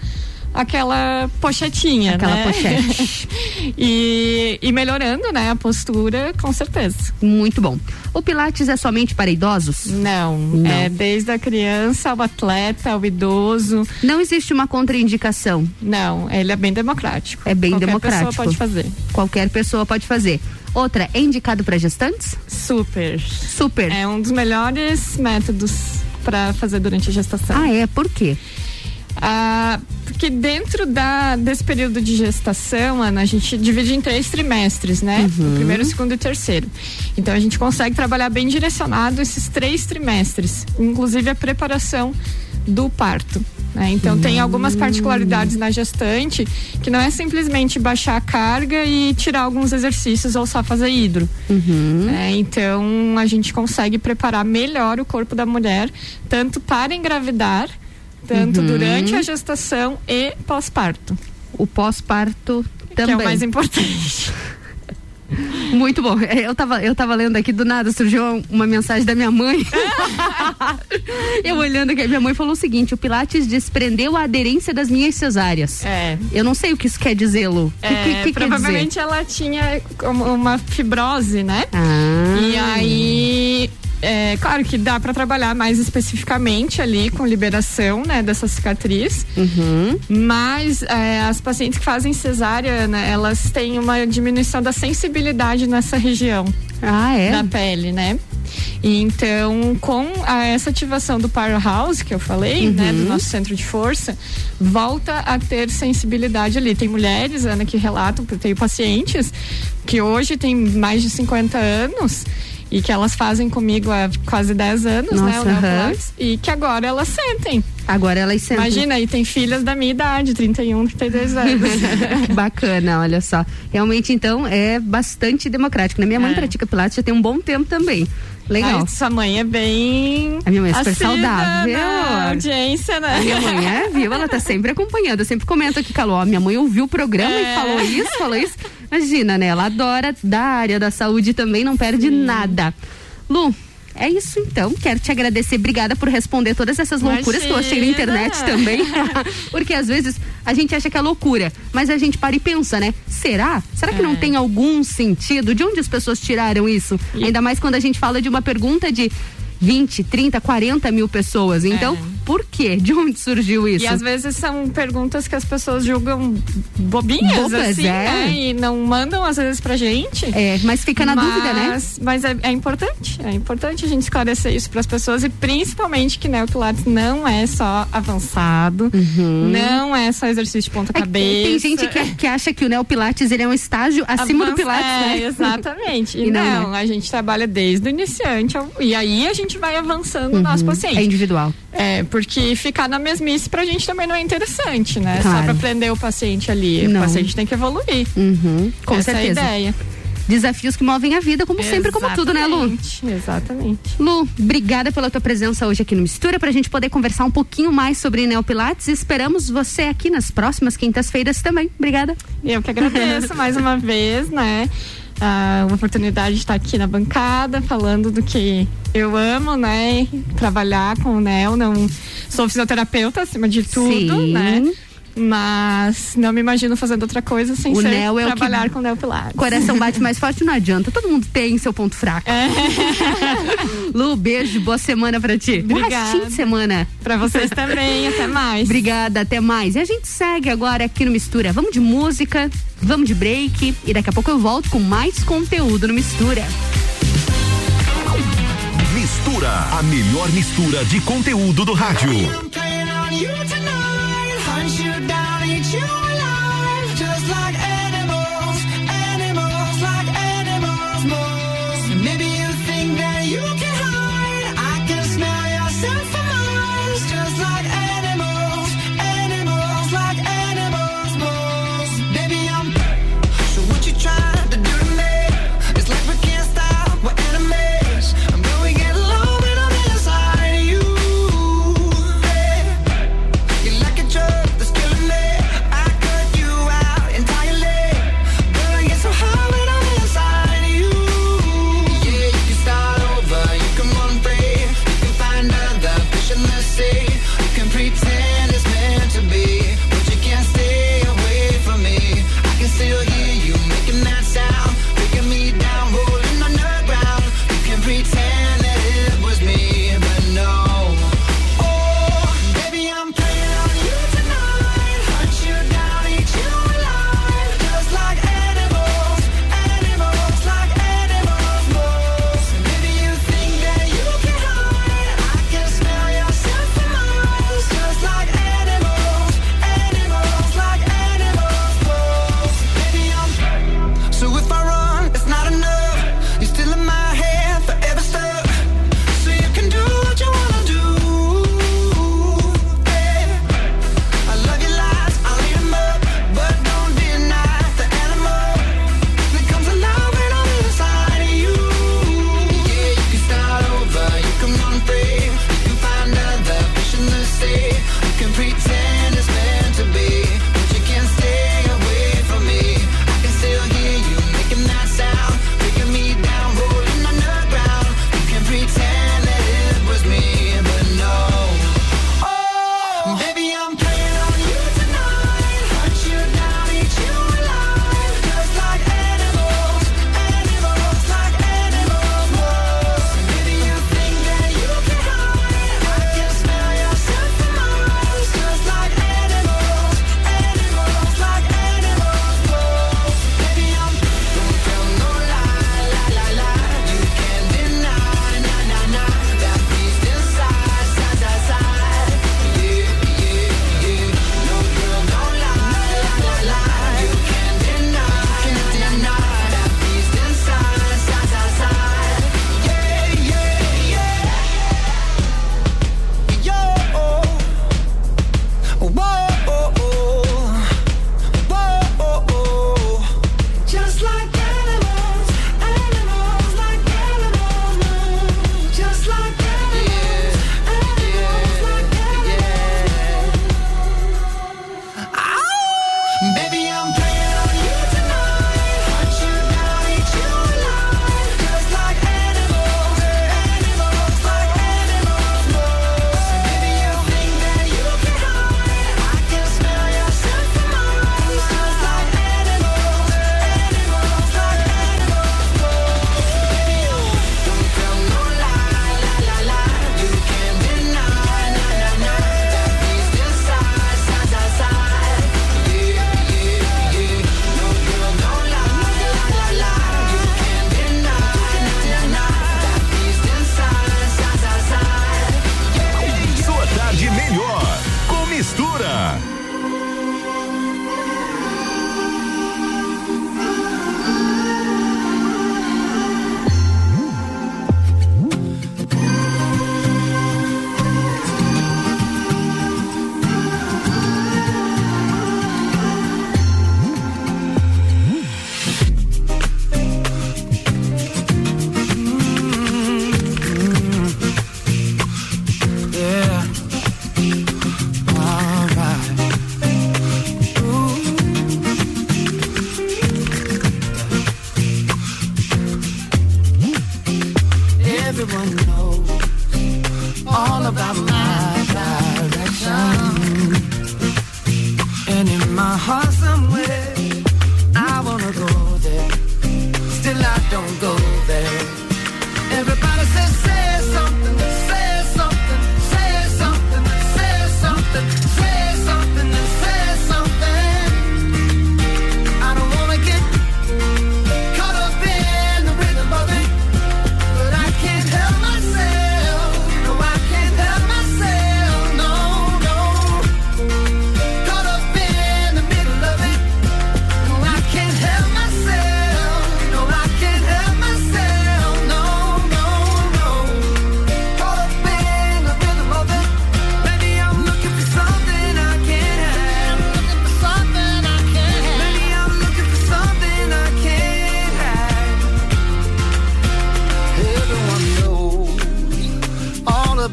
aquela pochetinha, aquela né? pochete. e, e melhorando, né, a postura, com certeza. Muito bom. O Pilates é somente para idosos? Não, Não. é desde a criança ao atleta, ao idoso. Não existe uma contraindicação? Não, ele é bem democrático. É bem Qualquer democrático. Qualquer pessoa pode fazer. Qualquer pessoa pode fazer. Outra, é indicado para gestantes? Super. Super. É um dos melhores métodos para fazer durante a gestação. Ah, é? Por quê? Ah, porque dentro da, desse período de gestação, Ana, a gente divide em três trimestres, né? Uhum. O primeiro, o segundo e o terceiro. Então a gente consegue trabalhar bem direcionado esses três trimestres, inclusive a preparação do parto. Né? Então tem algumas particularidades na gestante que não é simplesmente baixar a carga e tirar alguns exercícios ou só fazer hidro. Uhum. Né? Então a gente consegue preparar melhor o corpo da mulher, tanto para engravidar, tanto Uhum. durante a gestação e pós-parto. O pós-parto também. Que é o mais importante. Muito bom. Eu tava, eu tava lendo aqui do nada, surgiu uma mensagem da minha mãe. eu olhando aqui, minha mãe falou o seguinte: o Pilates desprendeu a aderência das minhas cesáreas. É. Eu não sei o que isso quer dizer, Lu. É, que, que, provavelmente ela tinha uma fibrose, né? Ah. E aí é, claro que dá para trabalhar mais especificamente ali com liberação, né, dessa cicatriz. Uhum. Mas é, as pacientes que fazem cesárea, né, elas têm uma diminuição da sensibilidade nessa região ah, é? da pele, né? E então, com a, essa ativação do powerhouse que eu falei, Uhum. né, do nosso centro de força, volta a ter sensibilidade ali. Tem mulheres, Ana, que relatam, eu tenho pacientes que hoje têm mais de 50 anos e que elas fazem comigo há quase 10 anos, né? Nossa, O Neo aham. Pilates, e que agora elas sentem. Agora elas sentem. Imagina, e tem filhas da minha idade, 31, 32 anos. Bacana, olha só. Realmente, então, é bastante democrático. né? Minha mãe pratica Pilates já tem um bom tempo também. Legal. Ai, sua mãe é bem. A minha mãe é super saudável. na audiência, né? A minha mãe é, viu? Ela tá sempre acompanhando. Eu sempre comento aqui, Caló. Minha mãe ouviu o programa É. e falou isso, falou isso. Imagina, né? Ela adora da área da saúde também, não perde nada. Lu, é isso então. Quero te agradecer. Obrigada por responder todas essas loucuras que eu achei na Imagina. internet também. Porque às vezes a gente acha que é loucura, mas a gente para e pensa, né? Será? Será que não É. tem algum sentido? De onde as pessoas tiraram isso? Ainda mais quando a gente fala de uma pergunta de 20, 30, 40 mil pessoas. Então, por quê? De onde surgiu isso? É. E às vezes são perguntas que as pessoas julgam bobinhas, Bobas, assim, é. né? E não mandam às vezes pra gente. É, mas fica na dúvida, né? Mas- Mas é, é importante, é importante a gente esclarecer isso para as pessoas e principalmente que né, o Pilates não é só avançado, não é só exercício de ponta cabeça. Tem gente que, que acha que o Neopilates ele é um estágio acima do Pilates, é, né? Exatamente. E, E não, não, né? a gente trabalha desde o iniciante e aí a gente vai avançando o nosso Uhum. paciente. É individual. É, porque ficar na mesmice pra gente também não é interessante, né? Claro. Só pra prender o paciente ali. Não. O paciente tem que evoluir. Uhum, com Essa certeza. é a ideia. Desafios que movem a vida, como sempre, como tudo, né, Lu? Exatamente, Exatamente. Lu, obrigada pela tua presença hoje aqui no Mistura pra gente poder conversar um pouquinho mais sobre Neopilates. Esperamos você aqui nas próximas quintas-feiras também. Obrigada. Eu que agradeço mais uma vez, né? A oportunidade de estar aqui na bancada falando do que eu amo, né? Trabalhar com o Nel. Não sou fisioterapeuta acima de tudo, Sim. né? Mas não me imagino fazendo outra coisa sem O ser Nel é o que- trabalhar com o Neo Pilates. Coração bate mais forte, não adianta. Todo mundo tem seu ponto fraco. Lu, beijo, boa semana pra ti. Obrigada. restinho de semana. Pra vocês também, até mais. Obrigada, até mais. E a gente segue agora aqui no Mistura. Vamos de música, vamos de break e daqui a pouco eu volto com mais conteúdo no Mistura. Mistura, a melhor mistura de conteúdo do rádio.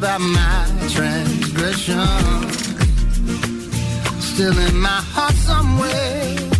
about my transgression. Still in my heart somewhere.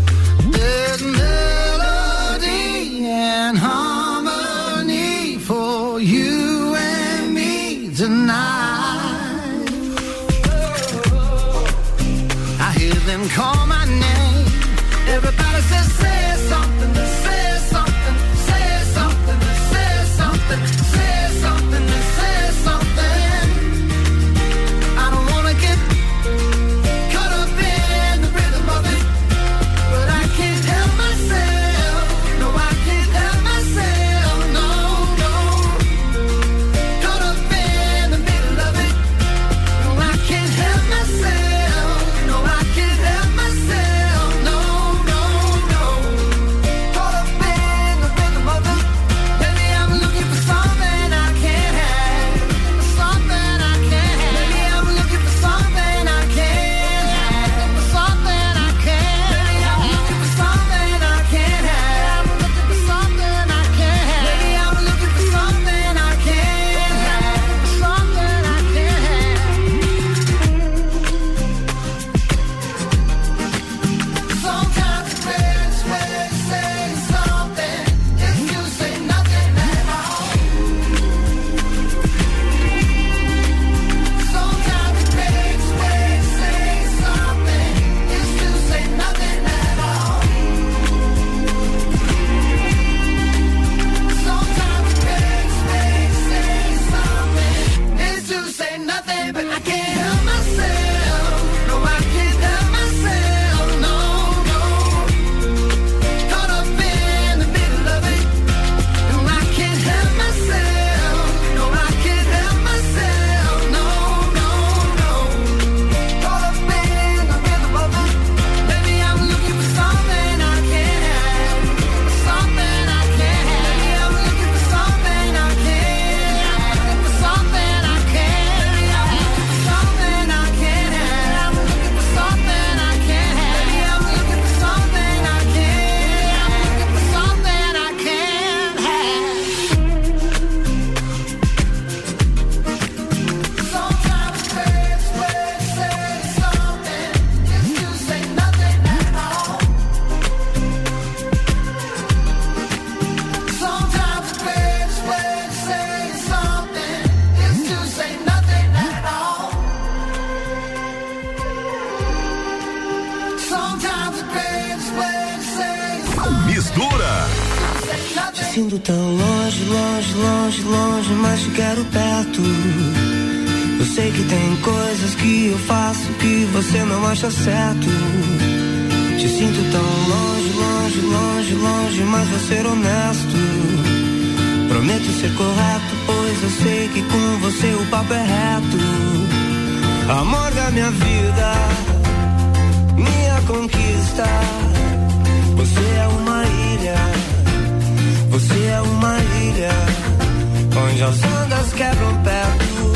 ondas quebram perto,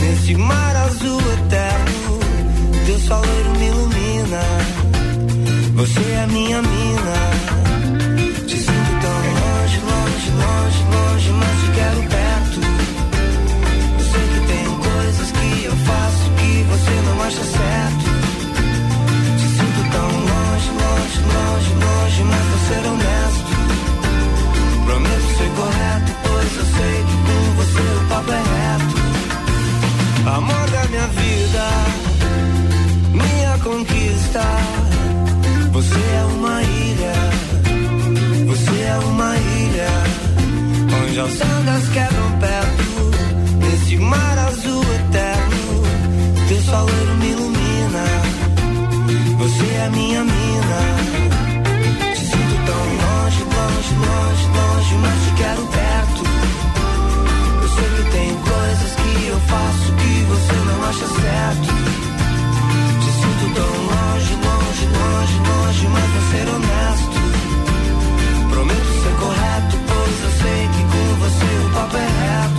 nesse mar azul eterno, teu soleiro me ilumina. Você é minha mina, te sinto tão longe, longe, longe. seu papo é reto. Amor da minha vida, minha conquista. Você é uma ilha, você é uma ilha. Onde as ondas quebram perto, nesse mar azul eterno. Teu soleiro me ilumina, você é minha mina. Te sinto tão longe, longe, longe, longe, mas te quero perto. faço que você não acha certo. Te sinto tão longe, longe, longe, longe, mas vou ser honesto. Prometo ser correto, pois eu sei que com você o papo é reto.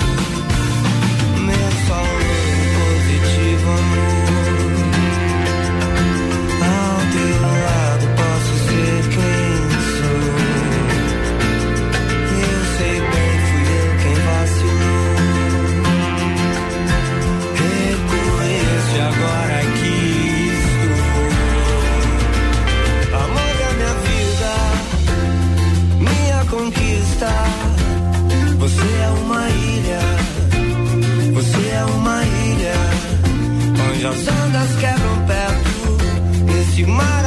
Você é uma ilha, você é uma ilha, onde as ondas quebram perto, nesse mar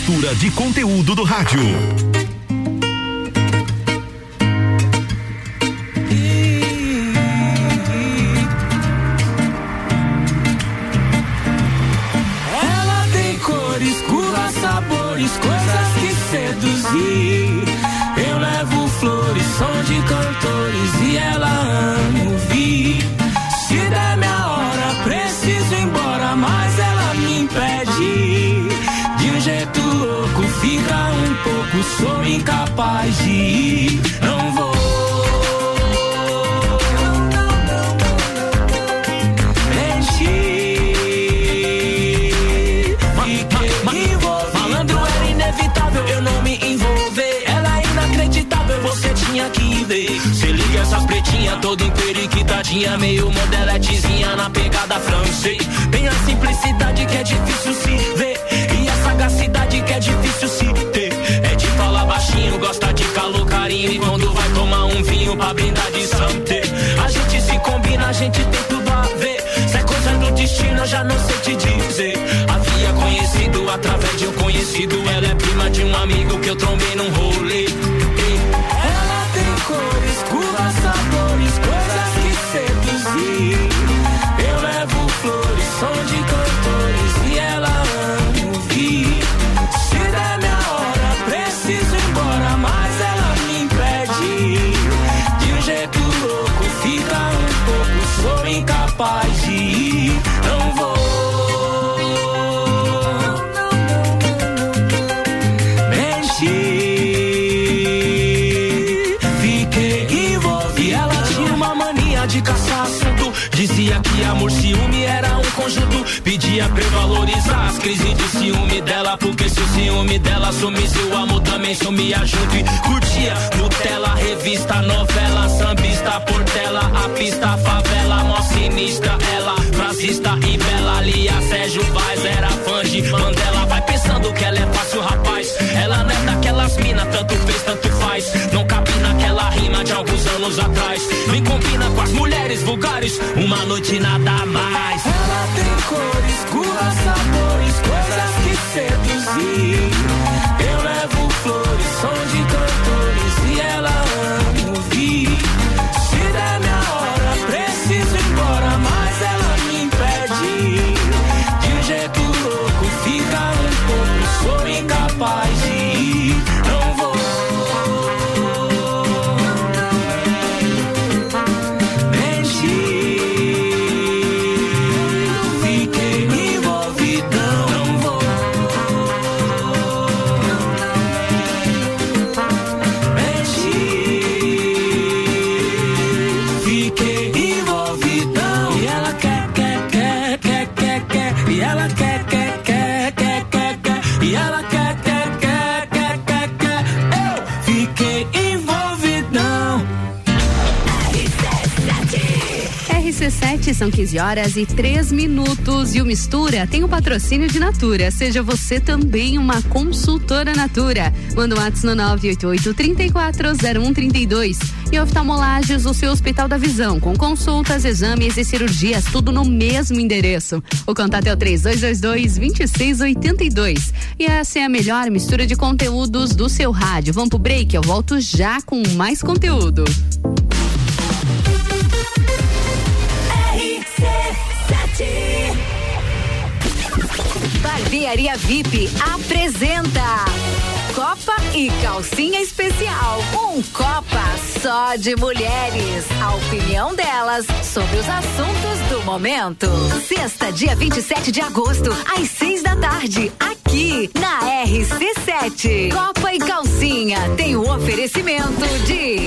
mistura de conteúdo do rádio. Ela tem cores, curvas, sabores, coisas que seduzir. Eu levo flores, som de cantores e ela ama ouvir. Se der minha hora, fica um pouco, sou incapaz de ir. Não vou. mentir. Fiquei envolvido. Malandro era inevitável eu não me envolver. Ela é inacreditável, você tinha que ver. Se liga essas pretinhas toda emperiquitadinha, meio modeletezinha na pegada francês. Tem a simplicidade que é difícil se ver. Que é difícil se ter. É de falar baixinho, gosta de calor, carinho. E quando vai tomar um vinho pra brindar de santé. A gente se combina, a gente tem tudo a ver. Se é coisa do destino, eu já não sei te dizer. Havia conhecido através de um conhecido. Ela é prima de um amigo que eu trombei num rolê. Ela tem cores, curvas, sabores, coisas que seduzir. Eu levo flores, som de cantores dela sumisse, o amor também sumia junto. E curtia Nutella, revista, novela, sambista, portela, a pista, favela, mó sinistra. Ela, frasista e bela, Lia, Sérgio Vaz, era de Mandela. Vai pensando que ela é fácil, rapaz. Ela não é daquelas mina, tanto fez, tanto faz. Não cabe de alguns anos atrás. Nem combina com as mulheres vulgares, uma noite nada mais. Ela tem cores, curvas, sabores, coisas que seduzir. Eu levo flores, som de cantores são 15 horas e 3 minutos. E o Mistura tem o patrocínio de Natura. Seja você também uma consultora Natura. Manda um WhatsApp no 988 340132. E oftalmolagens, o seu Hospital da Visão, com consultas, exames e cirurgias, tudo no mesmo endereço. O contato é o 3222-2682. E essa é a melhor mistura de conteúdos do seu rádio. Vamos pro break? Eu volto já com mais conteúdo. Barbearia VIP apresenta Copa e Calcinha Especial. Um Copa só de mulheres. A opinião delas sobre os assuntos do momento. Sexta, dia 27 de agosto, às seis da tarde, aqui na RC7. Copa e Calcinha tem o um oferecimento de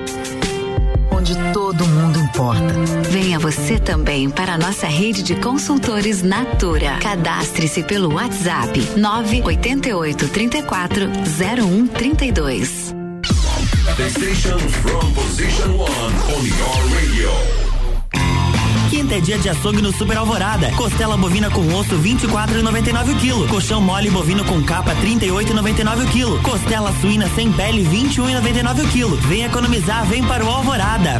onde todo mundo importa. Venha você também para a nossa rede de consultores Natura. Cadastre-se pelo WhatsApp 988 34 0132. The station from position one on your radio. Quinta é dia de açougue no Super Alvorada. Costela bovina com osso 24,99 kg. Colchão mole bovino com capa 38,99 kg. Costela suína sem pele 21,99 kg. Vem economizar, vem para o Alvorada.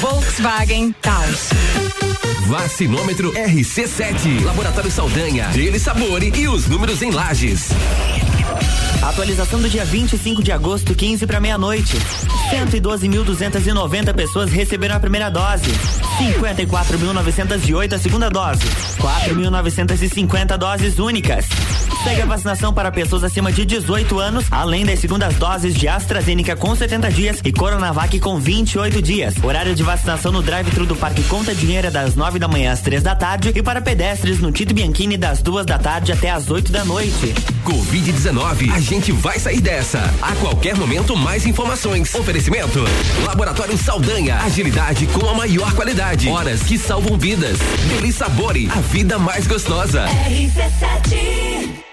Volkswagen Taos. Vacinômetro RC7. Laboratório Saldanha. Dele Sabore e os números em lajes. Atualização do dia 25 de agosto, 15 para meia-noite. 112.290 pessoas receberam a primeira dose. 54.908 a segunda dose. 4.950 doses únicas. Segue a vacinação para pessoas acima de 18 anos, além das segundas doses de AstraZeneca com 70 dias e Coronavac com 28 dias. Horário de vacinação no drive-thru do Parque Conta Dinheiro é das 9 da manhã às 3 da tarde e para pedestres no Tito Bianchini das 2 da tarde até às 8 da noite. Covid-19, a gente vai sair dessa. A qualquer momento, mais informações. Oferecimento: Laboratório Saldanha. Agilidade com a maior qualidade. Horas que salvam vidas. Deli Sabore, a vida mais gostosa. RC7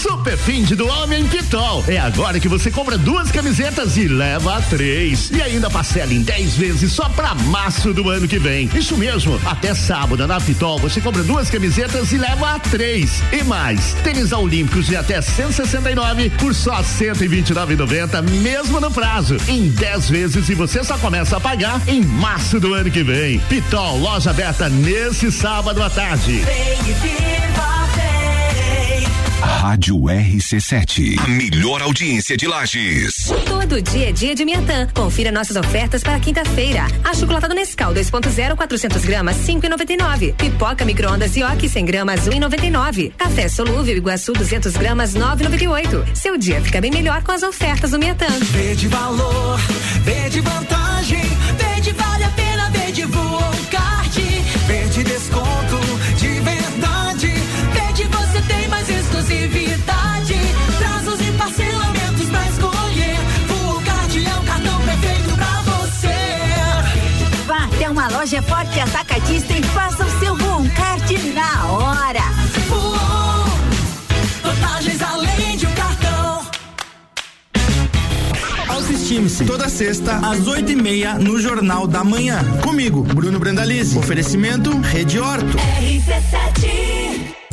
Super Find do Homem Pitol. É agora que você compra duas camisetas e leva três. E ainda parcela em 10 vezes só pra março do ano que vem. Isso mesmo, até sábado na Pitol você compra duas camisetas e leva três. E mais, tênis olímpicos de até 169 por só 129,90, mesmo no prazo. Em 10 vezes e você só começa a pagar em março do ano que vem. Pitol, loja aberta nesse sábado à tarde. Vem e viva. Rádio RC7. A melhor audiência de Lages. Todo dia é dia de Miatã. Confira nossas ofertas para quinta-feira. Achocolatado Nescau 2.0 400 gramas 5,99. Pipoca micro-ondas Yoki 100 gramas 1,99. Café solúvel Iguaçu 200 gramas 9,98. Seu dia fica bem melhor com as ofertas do Miatã. V de valor, V de vantagem, V de vale a pena, V de voam card, V de desconto exclusividade, prazos e parcelamentos pra escolher, Voam card é o cartão perfeito pra você. Vá até uma loja forte atacadista e faça o seu Voon Card na hora. Voam, vantagens além de um cartão. Autoestime-se. Toda sexta, às oito e meia, no Jornal da Manhã. Comigo, Bruno Brandalize. Oferecimento Rede Horto. RC7.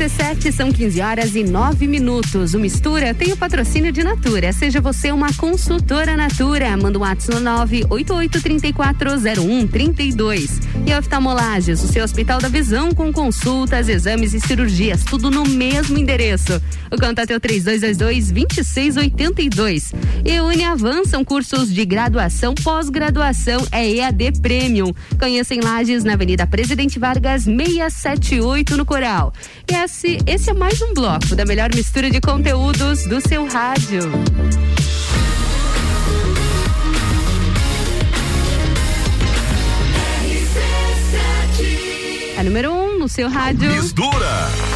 RC7 são 15 horas e 9 minutos. O Mistura tem o patrocínio de Natura. Seja você uma consultora Natura. Manda um WhatsApp no 988340132. E oftalmolages, o seu Hospital da Visão com consultas, exames e cirurgias, tudo no mesmo endereço. O contato é o 3222-2682. E Uniavan são cursos de graduação, pós-graduação, é EAD Premium. Conheça em Lages, na Avenida Presidente Vargas, 678 no Coral. E esse, é mais um bloco da melhor mistura de conteúdos do seu rádio. É número 1 um no seu rádio. Mistura.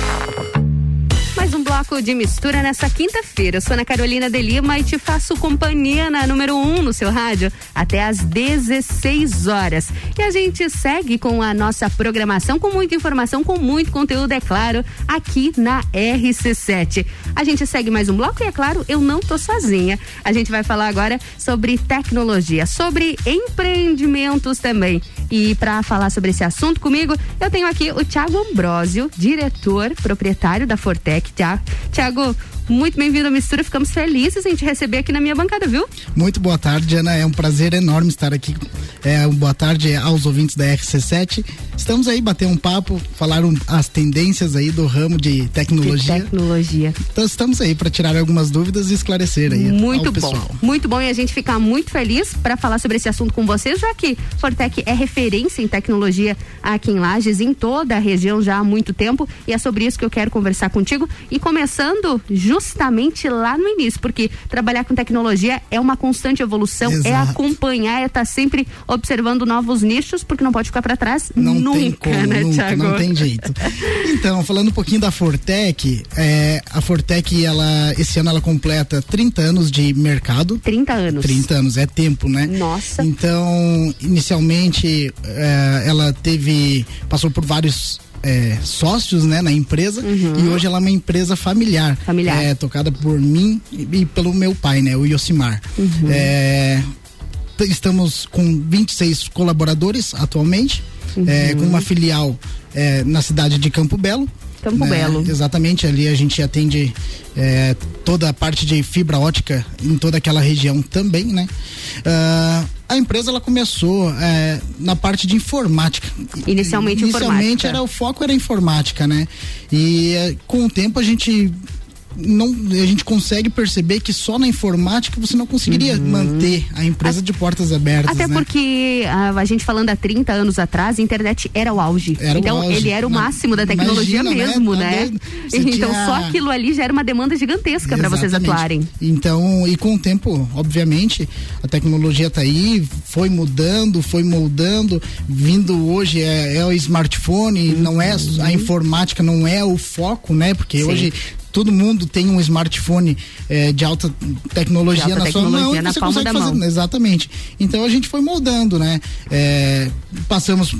Bloco de mistura nessa quinta-feira. Eu sou Ana Carolina de Lima e te faço companhia na número 1 um no seu rádio até às 16 horas. E a gente segue com a nossa programação com muita informação, com muito conteúdo, é claro, aqui na RC7. A gente segue mais um bloco e é claro, eu não tô sozinha. A gente vai falar agora sobre tecnologia, sobre empreendimentos também. E para falar sobre esse assunto comigo, eu tenho aqui o Thiago Ambrosio, diretor, proprietário da Fortec. Tiago, Tiago, muito bem-vindo à mistura. Ficamos felizes em te receber aqui na minha bancada, viu? Muito boa tarde, Ana. É um prazer enorme estar aqui. É, boa tarde aos ouvintes da RC7. Estamos aí bater um papo, falar um, as tendências aí do ramo de tecnologia. De tecnologia. Então estamos aí para tirar algumas dúvidas e esclarecer aí muito bom. Muito bom e a gente fica muito feliz para falar sobre esse assunto com vocês, já que Fortec é referência em tecnologia aqui em Lages, em toda a região já há muito tempo, e é sobre isso que eu quero conversar contigo e começando justamente lá no início, porque trabalhar com tecnologia é uma constante evolução, é Exato. acompanhar, é estar sempre observando novos nichos, porque não pode ficar para trás Não nunca, tem como, né, nunca, Thiago? não tem jeito. Então, falando um pouquinho da Fortec, é, a Fortec, ela, esse ano ela completa 30 anos de mercado. 30 anos. 30 anos, é tempo, né? Nossa. Então, inicialmente, é, ela teve, passou por vários é, sócios né, na empresa e hoje ela é uma empresa familiar. Uhum. Familiar. É, tocada por mim e, e pelo meu pai, né, o Yosimar. Uhum. É, estamos com 26 colaboradores atualmente, é, Uhum. com uma filial é, na cidade de Campo Belo. Campo Belo. Exatamente, ali a gente atende é, toda a parte de fibra ótica em toda aquela região também, né? Ah, a empresa ela começou é, na parte de informática. Inicialmente Inicialmente informática. era o foco era informática, né? E é, com o tempo a gente não a gente consegue perceber que só na informática você não conseguiria manter a empresa de portas abertas, Uhum. Até né? porque ah, a gente falando há 30 anos atrás, a internet era o auge. Era o então auge. ele era o máximo da tecnologia imagina, né? mesmo, Tá né? Você Então tinha- só aquilo ali já era uma demanda gigantesca para vocês atuarem. Então, e com o tempo, obviamente, a tecnologia tá aí, foi mudando, foi moldando, vindo hoje é, é o smartphone, não é a informática, não é o foco, né? Porque Sim. hoje todo mundo tem um smartphone eh, de alta tecnologia De alta na sua tecnologia mão e na você palma consegue da fazer. mão. Exatamente. Então a gente foi moldando, né? É, passamos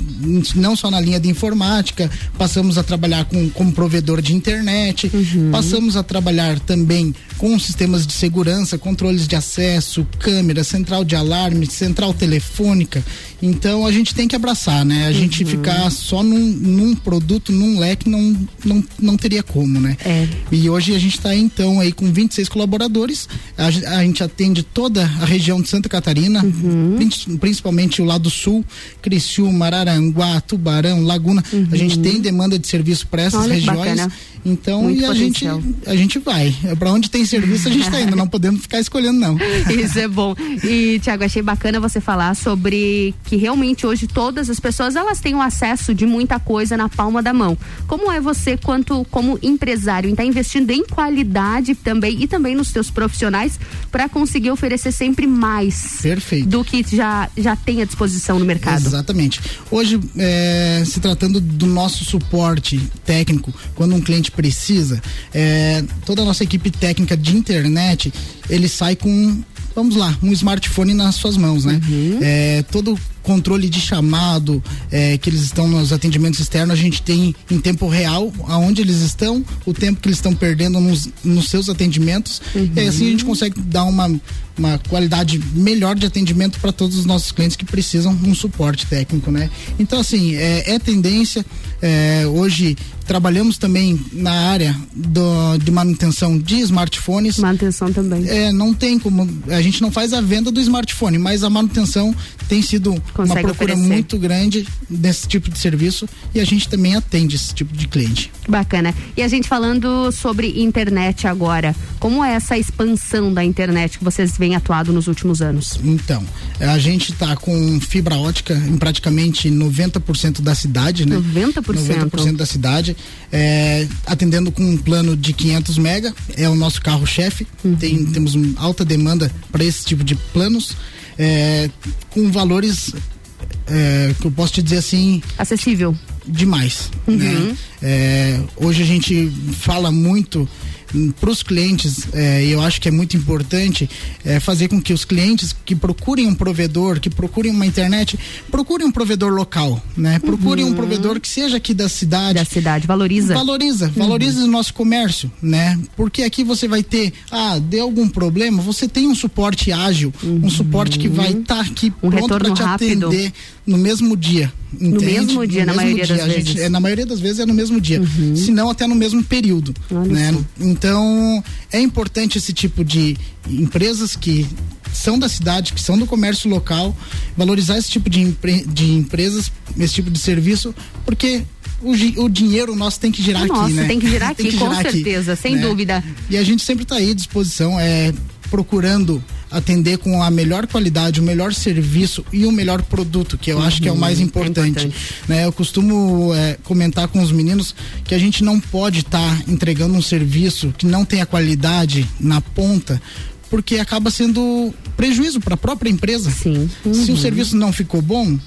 não só na linha de informática, passamos a trabalhar com como provedor de internet, Uhum. passamos a trabalhar também com sistemas de segurança, controles de acesso, câmera, central de alarme, central telefônica. Então a gente tem que abraçar, né? A gente ficar só num, num produto, num leque, não, não, não teria como, né? É. E hoje a gente está então aí com 26 colaboradores. A, a gente atende toda a região de Santa Catarina, prin- principalmente o lado sul, Criciúma, Araranguá, Tubarão, Laguna. A gente tem demanda de serviço para essas Olha regiões. bacana. Então, Muito e a gente, a gente vai. Para onde tem serviço, a gente está indo. Não podemos ficar escolhendo, não. Isso é bom. E, Tiago, achei bacana você falar sobre que realmente hoje todas as pessoas elas têm o acesso de muita coisa na palma da mão. Como é você, quanto como empresário, em estar investindo em qualidade também e também nos seus profissionais para conseguir oferecer sempre mais Perfeito. do que já, já tem à disposição no mercado? Exatamente. Hoje, é, se tratando do nosso suporte técnico, quando um cliente precisa, é, toda a nossa equipe técnica de internet, ele sai com, vamos lá, um smartphone nas suas mãos, né? É, todo controle de chamado é, que eles estão nos atendimentos externos, a gente tem em tempo real aonde eles estão, o tempo que eles estão perdendo nos, nos seus atendimentos, e aí assim a gente consegue dar uma, uma qualidade melhor de atendimento para todos os nossos clientes que precisam de um suporte técnico, né? Então assim, é, é tendência, é, hoje trabalhamos também na área do, de manutenção de smartphones. Manutenção também. É, não tem como, a gente não faz a venda do smartphone, mas a manutenção tem sido uma Consegue procura oferecer. muito grande desse tipo de serviço e a gente também atende esse tipo de cliente. Bacana. E a gente falando sobre internet agora, como é essa expansão da internet que vocês vêm atuado nos últimos anos? Então, a gente está com fibra ótica em praticamente 90% da cidade, né? 90%? 90% da cidade, é, atendendo com um plano de 500 mega, é o nosso carro-chefe. Tem, temos alta demanda para esse tipo de planos, é, com valores é, que eu posso te dizer assim. Acessível. Demais. Uhum. Né? É, hoje a gente fala muito para os clientes, é, eu acho que é muito importante é, fazer com que os clientes que procurem um provedor, que procurem uma internet, procurem um provedor local, né? Procurem um provedor que seja aqui da cidade. Da cidade, valoriza. Valoriza, valoriza o nosso comércio, né? Porque aqui você vai ter, ah, deu algum problema, você tem um suporte ágil, um suporte que vai estar aqui Um pronto para te rápido. atender no mesmo dia. No entende? mesmo dia, na maioria das A gente- vezes. Uhum. é, na maioria das vezes é no mesmo dia, se não até no mesmo período, né? Então é importante esse tipo de empresas que são da cidade, que são do comércio local, valorizar esse tipo de, empre- de empresas, esse tipo de serviço, porque o, o dinheiro nosso tem que girar Nossa, aqui, né? tem que girar aqui, com certeza, sem dúvida. E a gente sempre está aí à disposição, é, procurando atender com a melhor qualidade, o melhor serviço e o melhor produto, que eu acho que é o mais Uhum, importante. né? Eu costumo é, comentar com os meninos que a gente não pode estar entregando um serviço que não tenha qualidade na ponta. Porque acaba sendo prejuízo para a própria empresa. Se o Uhum. serviço não ficou bom,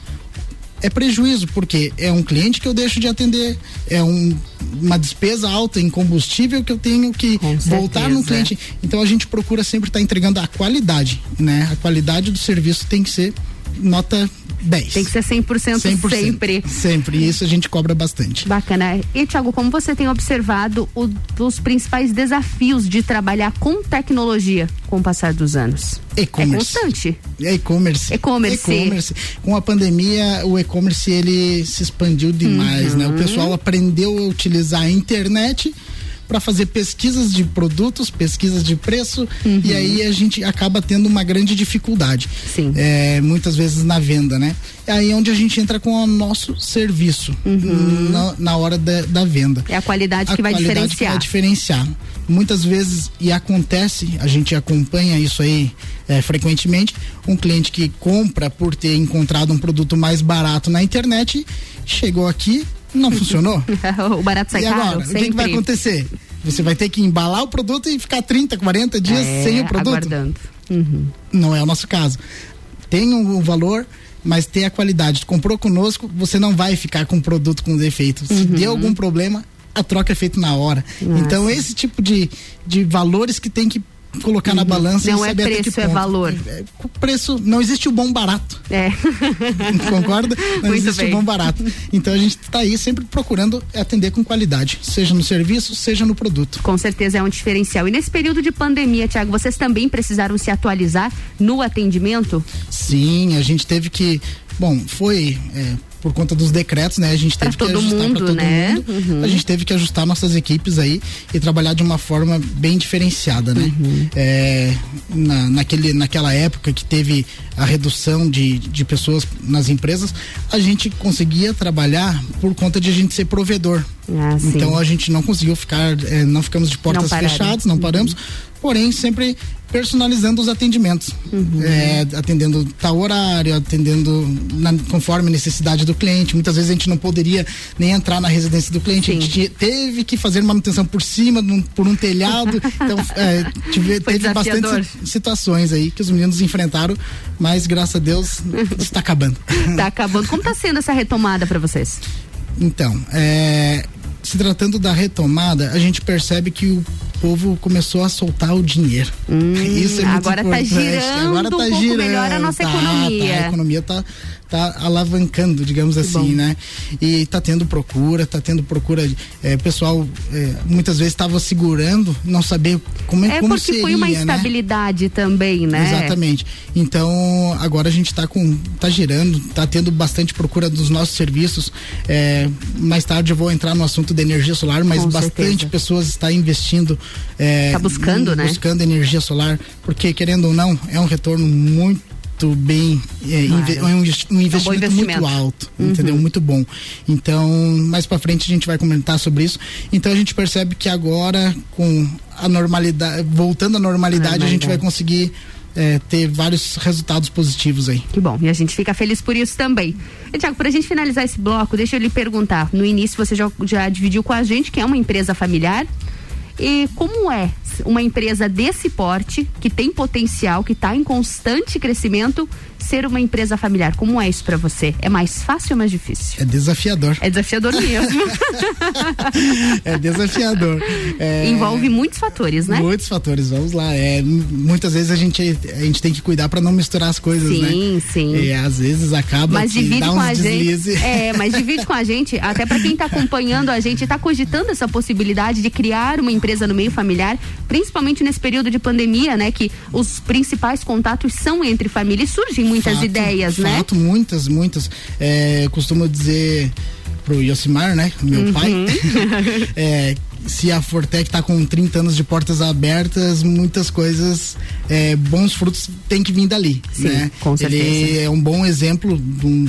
é prejuízo, porque é um cliente que eu deixo de atender, é um- uma despesa alta em combustível que eu tenho que voltar no certeza. cliente. Então a gente procura sempre estar entregando a qualidade, né? A qualidade do serviço tem que ser nota 10. Tem que ser 100%, sempre. Sempre, e isso a gente cobra bastante. Bacana. E, Tiago, como você tem observado o- os principais desafios de trabalhar com tecnologia com o passar dos anos? E-commerce. É constante. É e-commerce. E-commerce. E-commerce. Com a pandemia, o e-commerce ele se expandiu demais, né? O Uhum. pessoal aprendeu a utilizar a internet para fazer pesquisas de produtos, pesquisas de preço, Uhum. e aí a gente acaba tendo uma grande dificuldade. Sim. É, muitas vezes na venda, né? É aí onde a gente entra com o nosso serviço na, na hora da, da venda. É a qualidade A que vai qualidade que diferenciar. vai diferenciar. Muitas vezes, e acontece, a gente acompanha isso aí é, frequentemente, um cliente que compra por ter encontrado um produto mais barato na internet, chegou aqui, não funcionou. o barato sai e caro, agora, o que, que vai acontecer? Você vai ter que embalar o produto e ficar 30, 40 dias É, sem o produto? aguardando. Uhum. Não é o nosso caso. Tem um valor, mas tem a qualidade. Comprou conosco, você não vai ficar com o produto com defeito. Se Uhum. deu algum problema, a troca é feita na hora. Nossa. Então, esse tipo de, de valores que tem que colocar na balança Não e é saber até que preço, é ponto. valor. É, o preço, não existe o bom barato. É. Concorda? Não Muito existe bem. o bom barato. Então a gente está aí sempre procurando atender com qualidade, seja no serviço, seja no produto. Com certeza é um diferencial. E nesse período de pandemia, Tiago, vocês também precisaram se atualizar no atendimento? Sim, a gente teve que. Bom, foi. é, por conta dos decretos, né? A gente teve Pra que todo ajustar mundo, todo né? mundo. Uhum. A gente teve que ajustar nossas equipes aí e trabalhar de uma forma bem diferenciada, né? Uhum. É, na, naquele, naquela época que teve a redução de, de pessoas nas empresas, a gente conseguia trabalhar por conta de a gente ser provedor. Ah, sim. então a gente não conseguiu ficar, é, não ficamos de portas Não fechadas, não paramos, porém sempre personalizando os atendimentos, Uhum. É, atendendo tal horário, atendendo na- conforme a necessidade do cliente. Muitas vezes a gente não poderia nem entrar na residência do cliente, a gente teve que fazer manutenção por cima, num- por um telhado. então é, tive- teve bastante desafiador. si- situações aí que os meninos enfrentaram, mas graças a Deus está acabando. Tá acabando. Como tá sendo essa retomada para vocês? Então, é, se tratando da retomada, a gente percebe que o povo começou a soltar o dinheiro. Isso é muito agora tá importante. girando agora tá um girando, melhor a nossa tá, economia. tá, a economia tá, tá alavancando, digamos assim, né? E tá tendo procura, tá tendo procura. É, o pessoal é, muitas vezes estava segurando, não saber como é É como porque seria, foi uma né? instabilidade também, né? Exatamente. Então, agora a gente está com. tá girando, tá tendo bastante procura dos nossos serviços. É, mais tarde eu vou entrar no assunto da energia solar, mas Com bastante certeza. pessoas estão investindo. É, Tá buscando, em- né? Buscando energia solar, porque querendo ou não, é um retorno muito bem é, Claro. é um, investi- um investimento, investimento. muito alto, Uhum. entendeu? Muito bom. Então, mais para frente a gente vai comentar sobre isso. Então a gente percebe que agora com a normalidade, voltando à normalidade, a gente vai conseguir é, ter vários resultados positivos aí. Que bom, e a gente fica feliz por isso também. E, Tiago, pra gente finalizar esse bloco, deixa eu lhe perguntar. No início você já, já dividiu com a gente que é uma empresa familiar. E como é uma empresa desse porte, que tem potencial, que está em constante crescimento, ser uma empresa familiar? Como é isso para você? É mais fácil ou mais difícil? É desafiador. É desafiador mesmo. é desafiador. É, Envolve muitos fatores, né? Muitos fatores, vamos lá. É, muitas vezes a gente, a gente tem que cuidar para não misturar as coisas, né? Sim, sim. E às vezes acaba Mas divide com a gente. deslize. É, mas divide com a gente, até para quem tá acompanhando a gente, tá cogitando essa possibilidade de criar uma empresa no meio familiar, principalmente nesse período de pandemia, né? Que os principais contatos são entre família e surgem muitas Fato, ideias, né? Fato, muitas, muitas. É, eu costumo dizer pro Yosimar, né? Meu Uhum. pai. é, se a Fortec tá com 30 anos de portas abertas, muitas coisas, é, bons frutos tem que vir dali. Sim, né? com certeza. Ele é um bom exemplo de um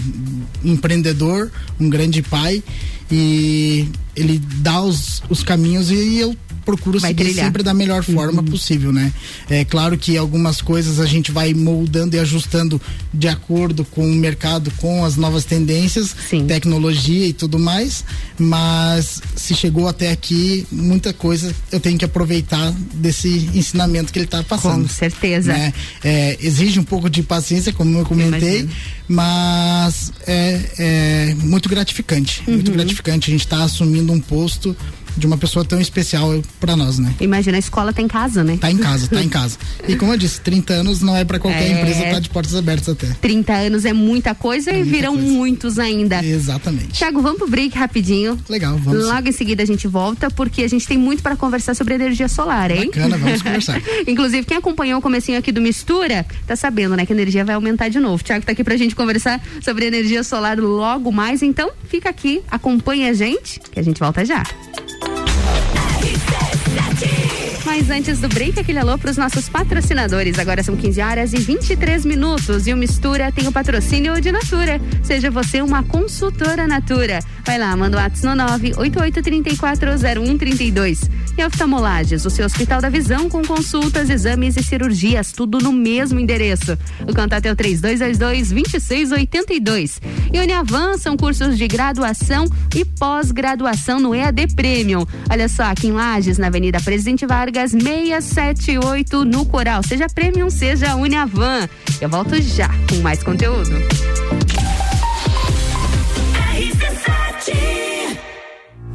empreendedor, um grande pai, e ele dá os, os caminhos e eu procuro Vai seguir trilhar. sempre da melhor forma possível, né? É claro que algumas coisas a gente vai moldando e ajustando de acordo com o mercado, com as novas tendências, tecnologia e tudo mais, mas se chegou até aqui, muita coisa eu tenho que aproveitar desse ensinamento que ele está passando. Com certeza. né? É, exige um pouco de paciência, como eu comentei, mas é, é muito gratificante, muito Uhum. gratificante a gente estar assumindo um posto de uma pessoa tão especial para nós, né? Imagina, a escola tá em casa, né? Tá em casa, tá em casa. E como eu disse, 30 anos não é para qualquer É. empresa estar de portas abertas até. 30 anos é muita coisa e virão muitos ainda. Exatamente. Tiago, vamos pro break rapidinho. Legal, vamos. Logo em seguida a gente volta, porque a gente tem muito para conversar sobre energia solar, hein? Bacana, vamos conversar. Inclusive, quem acompanhou o comecinho aqui do Mistura, tá sabendo, né, que a energia vai aumentar de novo. Tiago tá aqui pra gente conversar sobre energia solar logo mais, então fica aqui, acompanha a gente, que a gente volta já. Sete! Mas antes do break, aquele alô para os nossos patrocinadores. Agora são 15 horas e 23 minutos e o Mistura tem o patrocínio de Natura. Seja você uma consultora Natura. Vai lá, manda o WhatsApp no 988340132. E oftalmolages, o seu Hospital da Visão com consultas, exames e cirurgias, tudo no mesmo endereço. O contato é o 3222-2682. E Uniavan são cursos de graduação e pós-graduação no EAD Premium. Olha só, aqui em Lages, na Avenida Presidente Vargas, 678, no Coral. Seja Premium, seja Uniavan. Eu volto já com mais conteúdo.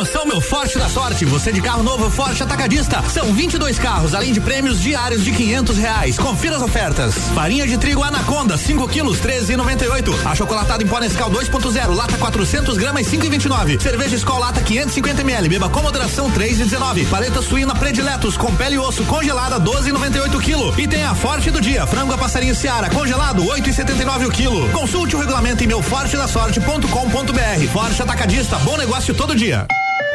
Promoção Meu Forte da Sorte. Você de carro novo Forte Atacadista. São 22 carros, além de prêmios diários de 500 reais. Confira as ofertas. Farinha de trigo Anaconda, 5 quilos, 13,98. Achocolatado em pó Nescau 2.0, lata 400 gramas, 5,29. Cerveja Skol lata 550 ml. Beba com moderação 3,19. Paleta suína Prediletos com pele e osso congelada 12,98 quilo. E tem a Forte do dia, frango a passarinho Seara congelado 8,79 o quilo. Consulte o regulamento em meufortedasorte.com.br. Forte Atacadista, bom negócio todo dia.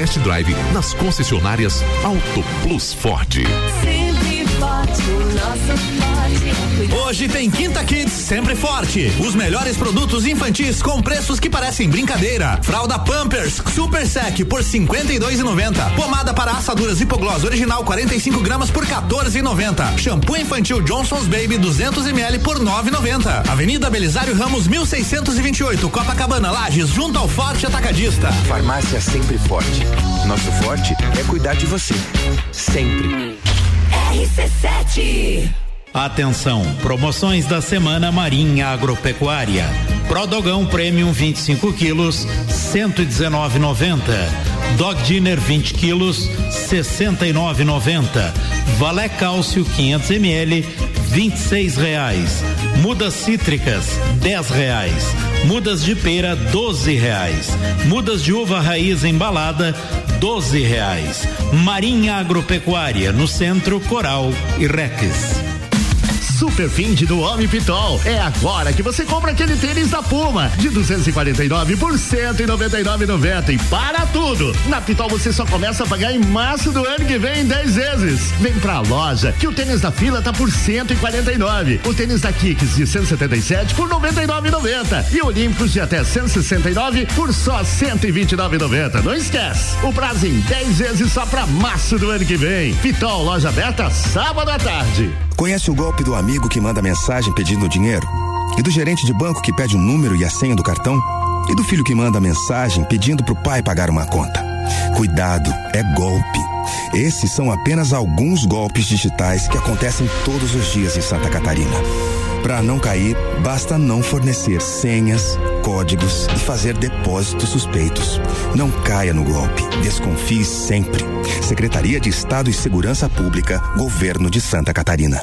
test drive nas concessionárias Auto Plus Ford. Sempre Hoje tem Quinta Kids sempre forte. Os melhores produtos infantis com preços que parecem brincadeira. Fralda Pampers Super Sec por 52,90. Pomada para assaduras Hipoglós original 45 gramas por 14,90. Shampoo infantil Johnson's Baby 200 ml por 9,90. Avenida Belisário Ramos 1628, Copacabana, Lages, junto ao Forte Atacadista. Farmácia sempre forte. Nosso forte é cuidar de você. Sempre. RC7 Atenção, promoções da semana Marinha Agropecuária. Prodogão Premium 25 quilos, 119,90. Dog Dinner 20 quilos, 69,90. Valé Cálcio 500 ml, 26 reais. Mudas cítricas, 10 reais. Mudas de pera, 12 reais. Mudas de uva raiz embalada, 12 reais. Marinha Agropecuária, no centro Coral e Rex. Super Find do Homem Pitol. É agora que você compra aquele tênis da Puma de 249 por 199,90 e para tudo. Na Pitol você só começa a pagar em março do ano que vem em 10 vezes. Vem pra loja que o tênis da fila tá por 149. O tênis da Kicks de 177 por 99,90 e Olímpicos de até 169 por só 129,90. Não esquece. O prazo em 10 vezes só pra março do ano que vem. Pitol, loja aberta sábado à tarde. Conhece o golpe do amigo que manda mensagem pedindo dinheiro? E do gerente de banco que pede o número e a senha do cartão? E do filho que manda mensagem pedindo pro pai pagar uma conta? Cuidado, é golpe. Esses são apenas alguns golpes digitais que acontecem todos os dias em Santa Catarina. Para não cair, basta não fornecer senhas, códigos e fazer depósitos suspeitos. Não caia no golpe. Desconfie sempre. Secretaria de Estado e Segurança Pública, Governo de Santa Catarina.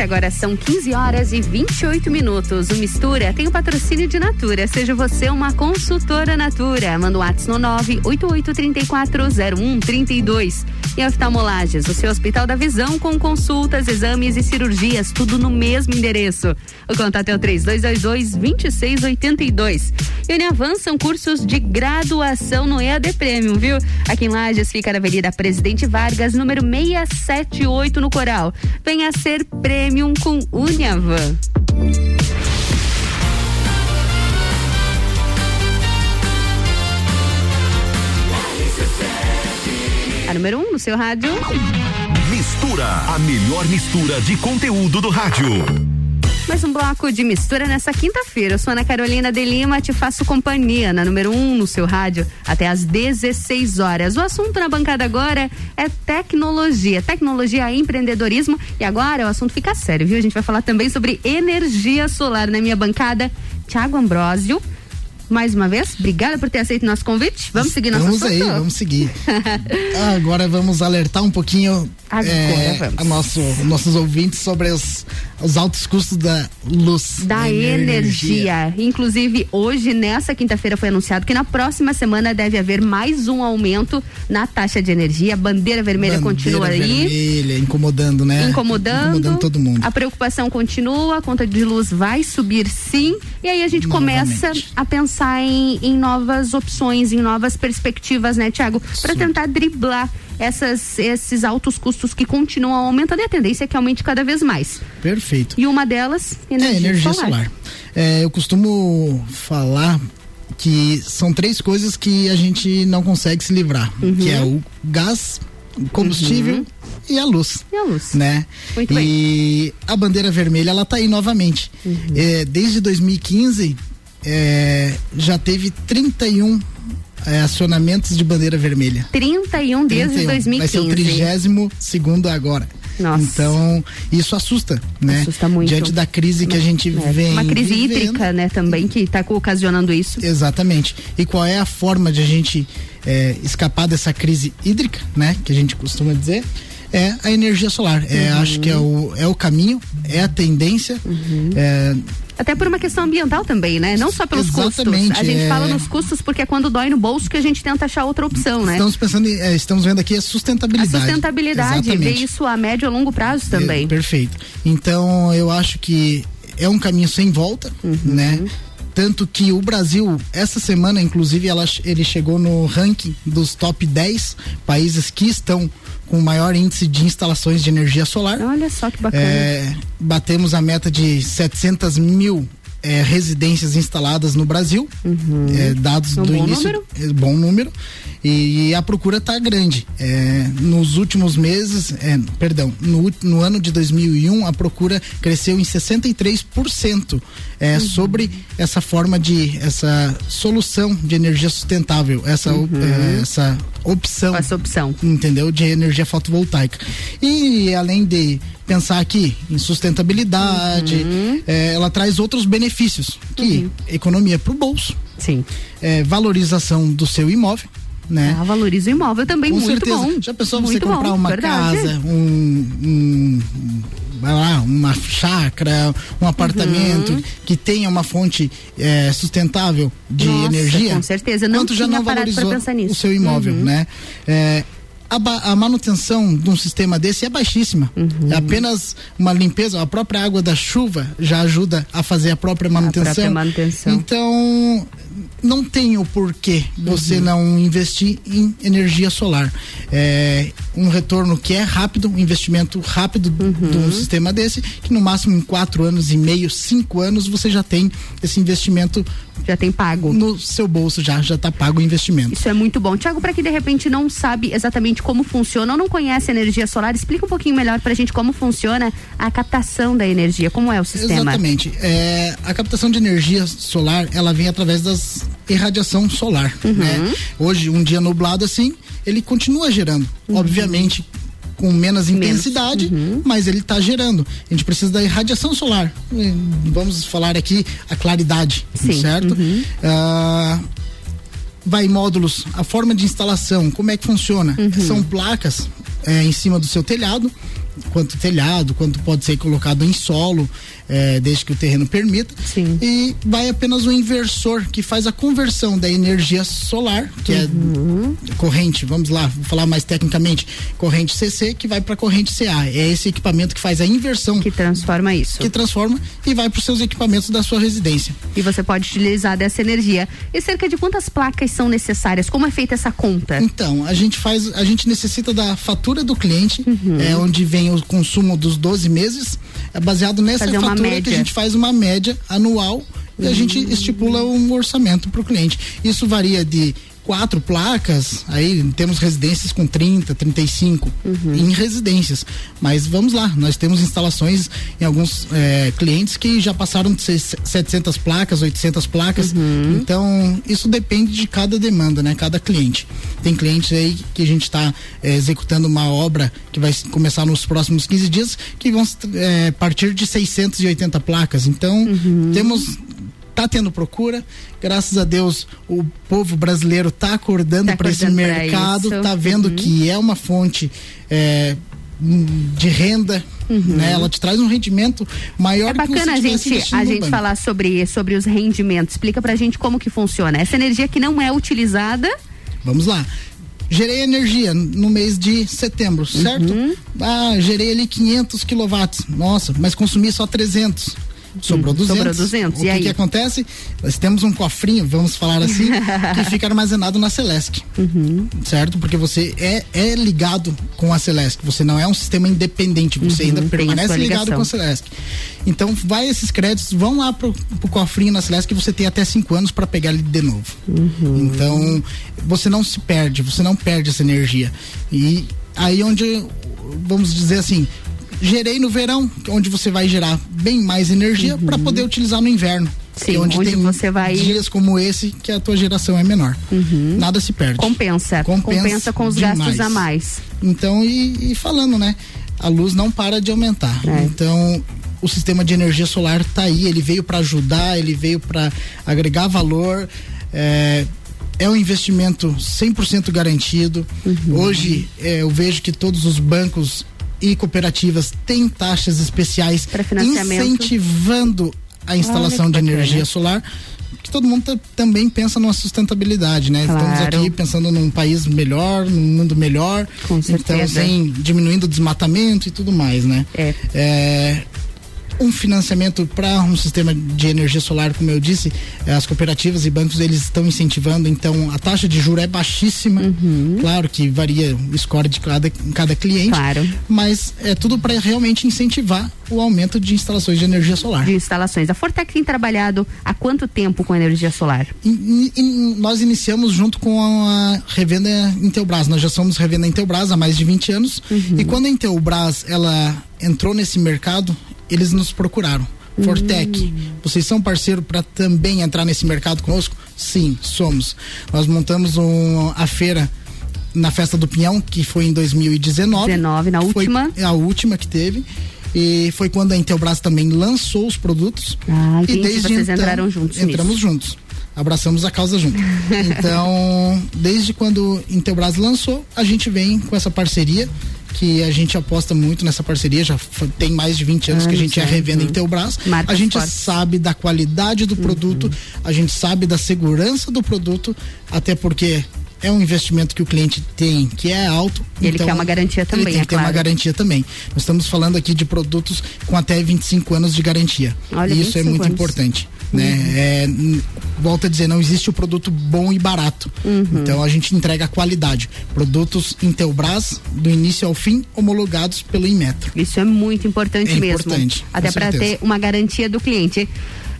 agora são 15 horas e 28 minutos. O Mistura tem o patrocínio de Natura. Seja você uma consultora Natura. Manda um WhatsApp no 988340132. E oftalmolages, o seu Hospital da Visão com consultas, exames e cirurgias, tudo no mesmo endereço. O contato é o 3222-2682. E são cursos de graduação no EAD Premium, viu? Aqui em Lages fica na Avenida Presidente Vargas, número 678 no Coral. Venha ser Premium com Uniavan. A número 1 um no seu rádio. Mistura, a melhor mistura de conteúdo do rádio. Mais um bloco de mistura nessa quinta-feira. Eu sou Ana Carolina de Lima, te faço companhia na número 1 um no seu rádio até às 16 horas. O assunto na bancada agora é tecnologia, tecnologia e empreendedorismo. E agora o assunto fica sério, viu? A gente vai falar também sobre energia solar na minha bancada. Tiago Ambrósio. Mais uma vez, obrigada por ter aceito nosso convite. Vamos seguir nosso Vamos aí, vamos seguir. Agora vamos alertar um pouquinho Agora é, vamos. a nosso, nossos ouvintes sobre os, os altos custos da luz. da energia. Inclusive, hoje, nessa quinta-feira, foi anunciado que na próxima semana deve haver mais um aumento na taxa de energia. A bandeira vermelha Bandeira continua aí. vermelha, incomodando, né? Incomodando. Incomodando todo mundo. A preocupação continua, a conta de luz vai subir sim. E aí a gente começa a pensar em, em novas opções, em novas perspectivas, né, Tiago? Para tentar driblar essas, esses altos custos que continuam aumentando e a tendência é que aumente cada vez mais. Perfeito. E uma delas, energia, é, energia solar. É, eu costumo falar que são três coisas que a gente não consegue se livrar, Uhum. que é o gás, o combustível e a luz. E a luz. Né? Muito e a bandeira vermelha ela tá aí novamente. Uhum. É, desde 2015 é, já teve 31 é, acionamentos de bandeira vermelha. 31 desde 31. 2015. Vai ser o trigésimo segundo agora. Nossa. Então, isso assusta, né? Assusta muito. Diante da crise que a gente É, vem. Uma crise vivendo. hídrica, né, também, que está ocasionando isso. Exatamente. E qual é a forma de a gente é, escapar dessa crise hídrica, né? Que a gente costuma dizer. É a energia solar. É, Uhum. Acho que é o, é o caminho, é a tendência. Uhum. É, Até por uma questão ambiental também, né? Não só pelos Exatamente, custos. A gente é. fala nos custos porque é quando dói no bolso que a gente tenta achar outra opção, né? Estamos pensando, em, é, estamos vendo aqui a A sustentabilidade. sustentabilidade, ver isso a médio e longo prazo também. É, perfeito. Então, eu acho que é um caminho sem volta, Uhum. né? Tanto que o Brasil, essa semana, inclusive, ela, ele chegou no ranking dos top 10 países que estão com o maior índice de instalações de energia solar. Olha só que bacana. É, batemos a meta de 700 mil é, residências instaladas no Brasil, é, dados Um do bom início, número. é, bom número, e, a procura está grande. É, nos últimos meses, é, perdão, no, no ano de 2001 a procura cresceu em 63% é, Uhum. sobre essa forma de essa solução de energia sustentável, essa é, essa opção, Uhum. essa opção, entendeu, de energia fotovoltaica. E além de pensar aqui em sustentabilidade, Uhum. é, ela traz outros benefícios, que economia para o bolso, sim, é, valorização do seu imóvel, né? Ah, valoriza o imóvel também, Com muito certeza. bom. Já pensou você Muito comprar bom, uma verdade. casa, um, um- lá, uma chácara, um apartamento Uhum. que tenha uma fonte é, sustentável de Nossa, energia? com certeza. Não Quanto já não valorizou pensar nisso. o seu imóvel, Uhum. né? É, a, a manutenção de um sistema desse é baixíssima. Uhum. É apenas uma limpeza, a própria água da chuva já ajuda a fazer a própria manutenção. própria manutenção. Então, não tem o porquê você Uhum. não investir em energia solar. É um retorno que é rápido, um investimento rápido Uhum. de um sistema desse, que no máximo em quatro anos e meio, cinco anos, você já tem esse investimento. Já tem pago. No seu bolso já, já tá pago o investimento. Isso é muito bom. Tiago, para quem de repente não sabe exatamente como funciona ou não conhece a energia solar, explica um pouquinho melhor pra gente como funciona a captação da energia, como é o sistema. Exatamente. É, a captação de energia solar, ela vem através das irradiação solar, Uhum. né? Hoje, um dia nublado assim, ele continua gerando. Uhum. Obviamente, com menos intensidade, Uhum. mas ele está gerando. A gente precisa da irradiação solar. Vamos falar aqui a claridade, Sim. certo? Uhum. Ah, vai módulos, a forma de instalação, como é que funciona? Uhum. São placas é, em cima do seu telhado, quanto telhado, quanto pode ser colocado em solo, é, desde que o terreno permita. E vai apenas o inversor que faz a conversão da energia solar, que Uhum. é corrente, vamos lá, vou falar mais tecnicamente, corrente CC que vai para corrente CA. É esse equipamento que faz a inversão. Que transforma isso. Que transforma e vai para os seus equipamentos da sua residência. E você pode utilizar dessa energia. E cerca de quantas placas são necessárias? Como é feita essa conta? Então, a gente faz, a gente necessita da fatura do cliente, Uhum. é onde vem o consumo dos 12 meses, é baseado nessa Fazer fatura que média. a gente faz uma média anual e a gente estipula um orçamento para o cliente. Isso varia de quatro placas, aí temos residências com 30, 35 Uhum. em residências. Mas vamos lá, nós temos instalações em alguns eh, clientes que já passaram de seis- 700 placas, 800 placas. Uhum. Então, isso depende de cada demanda, né? Cada cliente. Tem clientes aí que a gente está executando uma obra que vai começar nos próximos 15 dias, que vão eh, partir de 680 placas. Então, Uhum. temos tá tendo procura. Graças a Deus, o povo brasileiro tá acordando Tá para esse pra mercado, tá vendo Uhum. que é uma fonte é, de renda, né? Ela te traz um rendimento maior É que bacana a você tivesse gente, a gente banco. falar sobre, sobre os rendimentos. Explica pra gente como que funciona. Essa energia que não é utilizada. Vamos lá. Gerei energia no mês de setembro, certo? Uhum. Ah, gerei ali 500 quilowatts. Nossa, mas consumi só 300. Sobrou 200. Sobrou 200, O e que, aí? que acontece? Nós temos um cofrinho, vamos falar assim, que fica armazenado na Celesc. Uhum. Certo? Porque você é, é ligado com a Celesc. Você não é um sistema independente. Você Uhum, ainda permanece ligado com a Celesc. Então, vai esses créditos, vão lá pro, pro cofrinho na Celeste que você tem até cinco anos para pegar ele de novo. Uhum. Então, você não se perde, você não perde essa energia. E aí onde, vamos dizer assim, gerei no verão, onde você vai gerar bem mais energia para poder utilizar no inverno. Uhum. Sim, é onde, onde tem você vai- dias como esse que a tua geração é menor. Nada se perde. Compensa. Compensa, com os gastos demais. a mais. Então, e, e falando, né? A luz não para de aumentar. É. Então, o sistema de energia solar tá aí, ele veio para ajudar, ele veio para agregar valor. É, é um investimento 100% garantido. Uhum. Hoje, é, eu vejo que todos os bancos e cooperativas têm taxas especiais incentivando a instalação Olha de energia solar que todo mundo também pensa numa sustentabilidade, né? Estamos Claro. aqui pensando num país melhor, num mundo melhor. Com Então, certeza. sem diminuindo o desmatamento e tudo mais, né? É. um financiamento para um sistema de energia solar, como eu disse, eh, as cooperativas e bancos eles estão incentivando, então a taxa de juro é baixíssima. Uhum. Claro que varia o score de cada, cada cliente, mas é tudo para realmente incentivar o aumento de instalações de energia solar. De instalações. A Fortec tem trabalhado há quanto tempo com energia solar? In- in- nós iniciamos junto com a revenda Intelbras. Nós já somos revenda Intelbras há mais de 20 anos. E quando a Intelbras ela entrou nesse mercado, eles nos procuraram. Fortec, vocês são parceiro para também entrar nesse mercado conosco? Sim, somos. Nós montamos um- a feira na Festa do Pinhão, que foi em 2019. 19, na Foi última. a última que teve. E foi quando a Intelbras também lançou os produtos. Ah, e desde vocês então, entraram juntos Entramos nisso. juntos. Abraçamos a causa junto. Então, desde quando Intelbras lançou, a gente vem com essa parceria, que a gente aposta muito nessa parceria, já tem mais de 20 anos que a gente é é, revenda uhum. Intelbras. Marcas a gente fortes. sabe da qualidade do produto, a gente sabe da segurança do produto, até porque é um investimento que o cliente tem que é alto. Ele quer uma garantia também, Ele tem é que ter uma claro. garantia também. Nós estamos falando aqui de produtos com até 25 anos de garantia. Olha, e isso é 25 muito anos. importante. Uhum. Né? É, n- volto a dizer, não existe o produto bom e barato. Uhum. Então a gente entrega a qualidade. Produtos Intelbras, do início ao fim, homologados pelo Inmetro. Isso é muito importante É mesmo. importante, Até para ter uma garantia do cliente.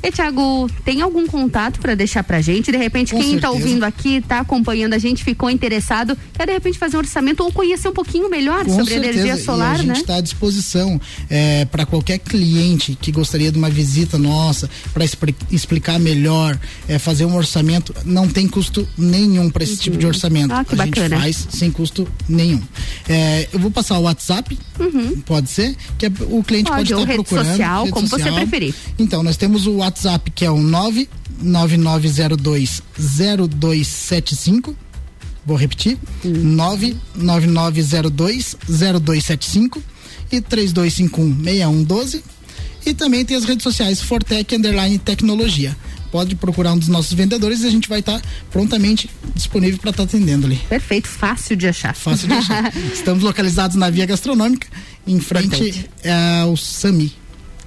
E Tiago, tem algum contato para deixar pra gente? De repente, Com quem tá certeza. ouvindo aqui, tá acompanhando a gente, ficou interessado, quer de repente fazer um orçamento ou conhecer um pouquinho melhor Com sobre certeza. energia E solar, a gente né? está à disposição para qualquer cliente que gostaria de uma visita nossa para explicar melhor, é, fazer um orçamento. Não tem custo nenhum para esse tipo de orçamento. Ah, que a bacana. gente faz sem custo nenhum. É, eu vou passar o WhatsApp, pode ser, que é- o cliente Uhum. Pode, pode, ou estar rede procurando. social, rede como você social. preferir. Então, nós temos o WhatsApp que é o 99902 0275. Vou repetir: 99902 0275 e 3251-6112. E também tem as redes sociais Fortec Underline Tecnologia. Pode procurar um dos nossos vendedores e a gente vai estar prontamente disponível para estar atendendo ali. Perfeito, fácil de achar. Fácil de achar. Estamos localizados na Via Gastronômica, em frente Importante. ao Sami.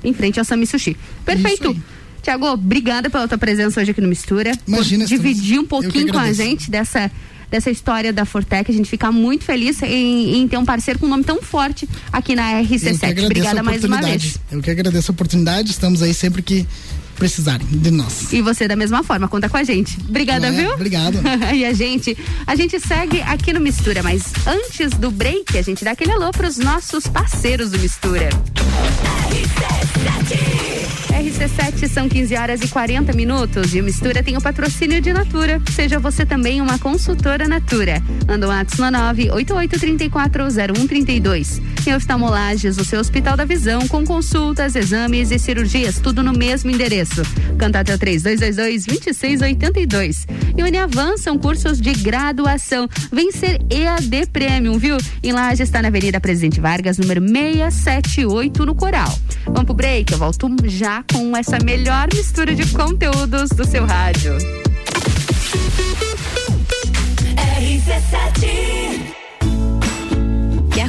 em frente ao Sami Sushi. Perfeito. Tiago, obrigada pela tua presença hoje aqui no Mistura. Imagina, por dividir um pouquinho com a gente dessa dessa história da Fortec, a gente fica muito feliz em, em ter um parceiro com um nome tão forte aqui na Eu que RC7. agradeço Obrigada mais uma vez. Eu que agradeço a oportunidade. Estamos aí sempre que precisarem de nós. E você da mesma forma, conta com a gente. Obrigada, É, viu? obrigado. e a gente, a gente segue aqui no Mistura, mas antes do break, a gente dá aquele alô pros nossos parceiros do Mistura. RC7 são 15 horas e 40 minutos e o Mistura tem o patrocínio de Natura. Seja você também uma consultora Natura. Manda um ato no 988340132. Em oftalmolages, o seu Hospital da Visão, com consultas, exames e cirurgias, tudo no mesmo endereço. Contato o 3222-2682. E Uniavan são cursos de graduação. Vem ser EAD Premium, viu? Em Laje está na Avenida Presidente Vargas, número 678, no Coral. Vamos pro break, eu volto já com essa melhor mistura de conteúdos do seu rádio. RC7 Quer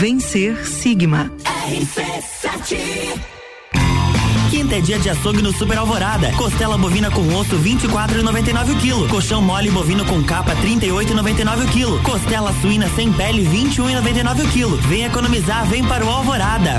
Vencer Sigma. Quinta é dia de açougue no Super Alvorada. Costela bovina com osso 24,99 o quilo. Colchão mole bovino com capa 38,99 o quilo. Costela suína sem pele 21,99 o quilo. Vem economizar, vem para o Alvorada.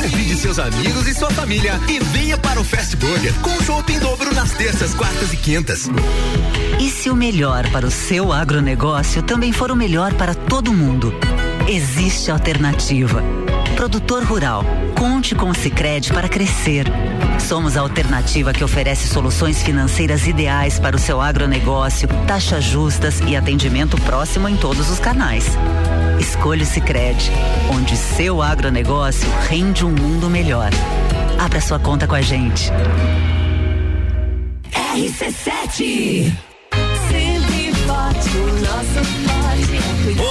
Convide seus amigos e sua família e venha para o Fast Burger com chopp em dobro nas terças, quartas e quintas. E se o melhor para o seu agronegócio também for o melhor para todo mundo? existe alternativa. Produtor rural, conte com o Sicredi para crescer. Somos a alternativa que oferece soluções financeiras ideais para o seu agronegócio, taxas justas e atendimento próximo em todos os canais. Escolha o Sicredi, onde seu agronegócio rende um mundo melhor. Abra sua conta com a gente. RC7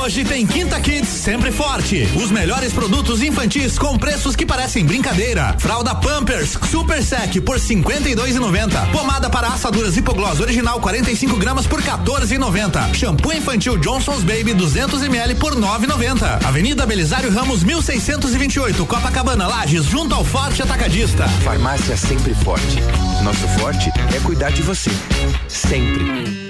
Hoje tem Quinta Kids sempre forte. Os melhores produtos infantis com preços que parecem brincadeira. Fralda Pampers Super Sec por 52,90. Pomada para assaduras Hipoglós original 45 gramas por 14,90. Shampoo infantil Johnson's Baby 200 ml por 9,90. Avenida Belisário Ramos 1628, Copacabana, Lages, junto ao Forte Atacadista. Farmácia Sempre Forte. Nosso forte é cuidar de você. Sempre.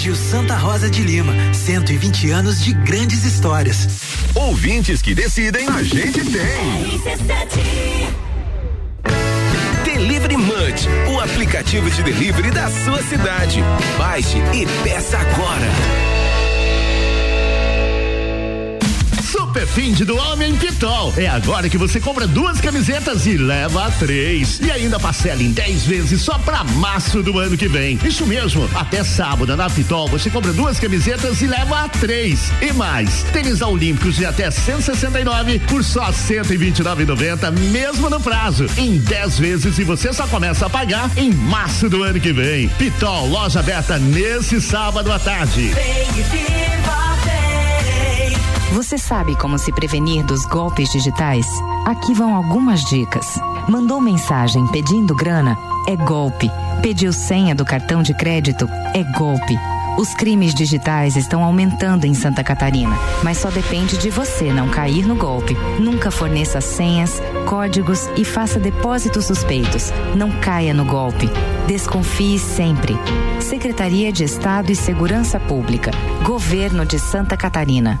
Colégio Santa Rosa de Lima, 120 anos de grandes histórias. Ouvintes que decidem, a gente tem. Delivery Munch, o aplicativo de delivery da sua cidade. Baixe e peça agora. Super fim do Homem Pitol. É agora que você compra duas camisetas e leva três. E ainda parcela em 10 vezes só pra março do ano que vem. Isso mesmo, até sábado na Pitol você compra duas camisetas e leva três. E mais, tênis olímpicos de até 169 por só 129,90 mesmo no prazo. Em 10 vezes e você só começa a pagar em março do ano que vem. Pitol, loja aberta nesse sábado à tarde. Você sabe como se prevenir dos golpes digitais? Aqui vão algumas dicas. Mandou mensagem pedindo grana? É golpe. Pediu senha do cartão de crédito? É golpe. Os crimes digitais estão aumentando em Santa Catarina, mas só depende de você não cair no golpe. Nunca forneça senhas, códigos e faça depósitos suspeitos. Não caia no golpe. Desconfie sempre. Secretaria de Estado e Segurança Pública. Governo de Santa Catarina.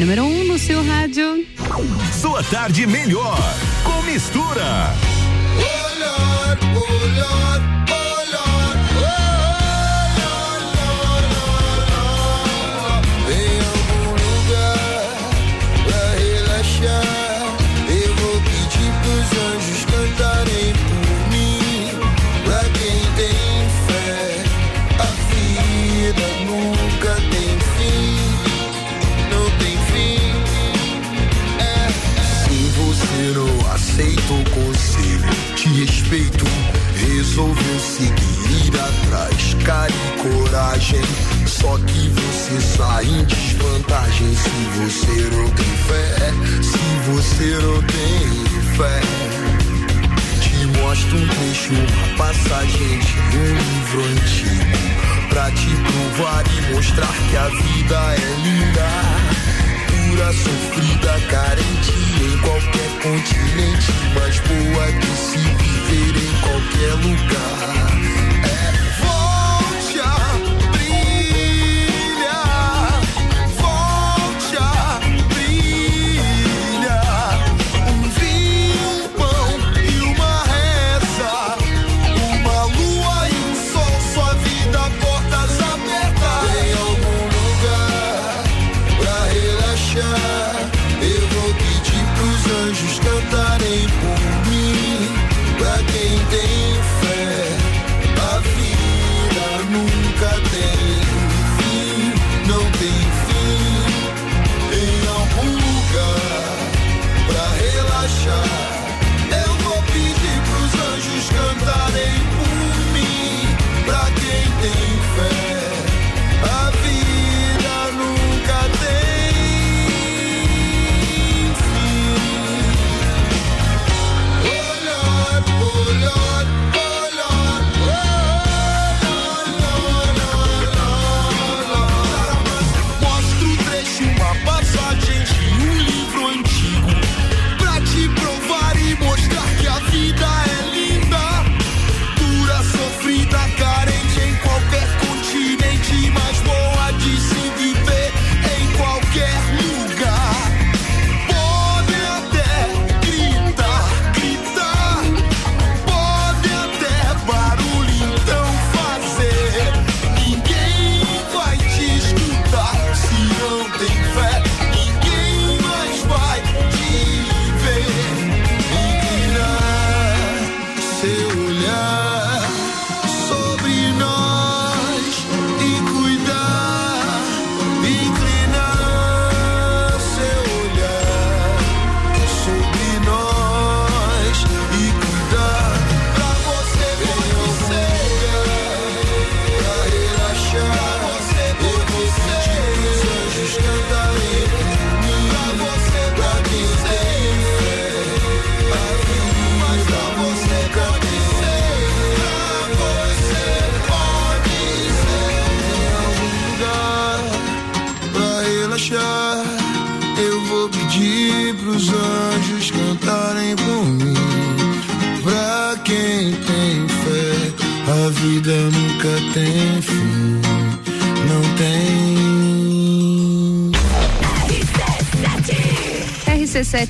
número 1 um no seu rádio. Sua tarde melhor com mistura. Em conselho, te respeito. Resolveu seguir ir atrás, cara e coragem. Só que você sai em desvantagem se você não tem fé. Se você não tem fé. Te mostro um trecho, uma passagem de um livro antigo. Pra te provar e mostrar que a vida é linda. Sofrida, carente em qualquer continente. Mas boa de se viver em qualquer lugar.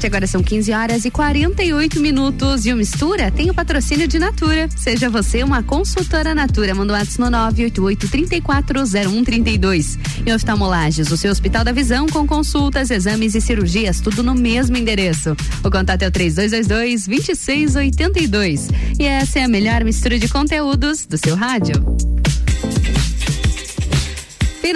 RC7, agora são 15 horas e 48 minutos. E o Mistura tem o patrocínio de Natura. Seja você uma consultora Natura. Manda um WhatsApp no 988-340132. E oftalmolages, o seu Hospital da Visão com consultas, exames e cirurgias, tudo no mesmo endereço. O contato é o 3222-2682. E essa é a melhor mistura de conteúdos do seu rádio.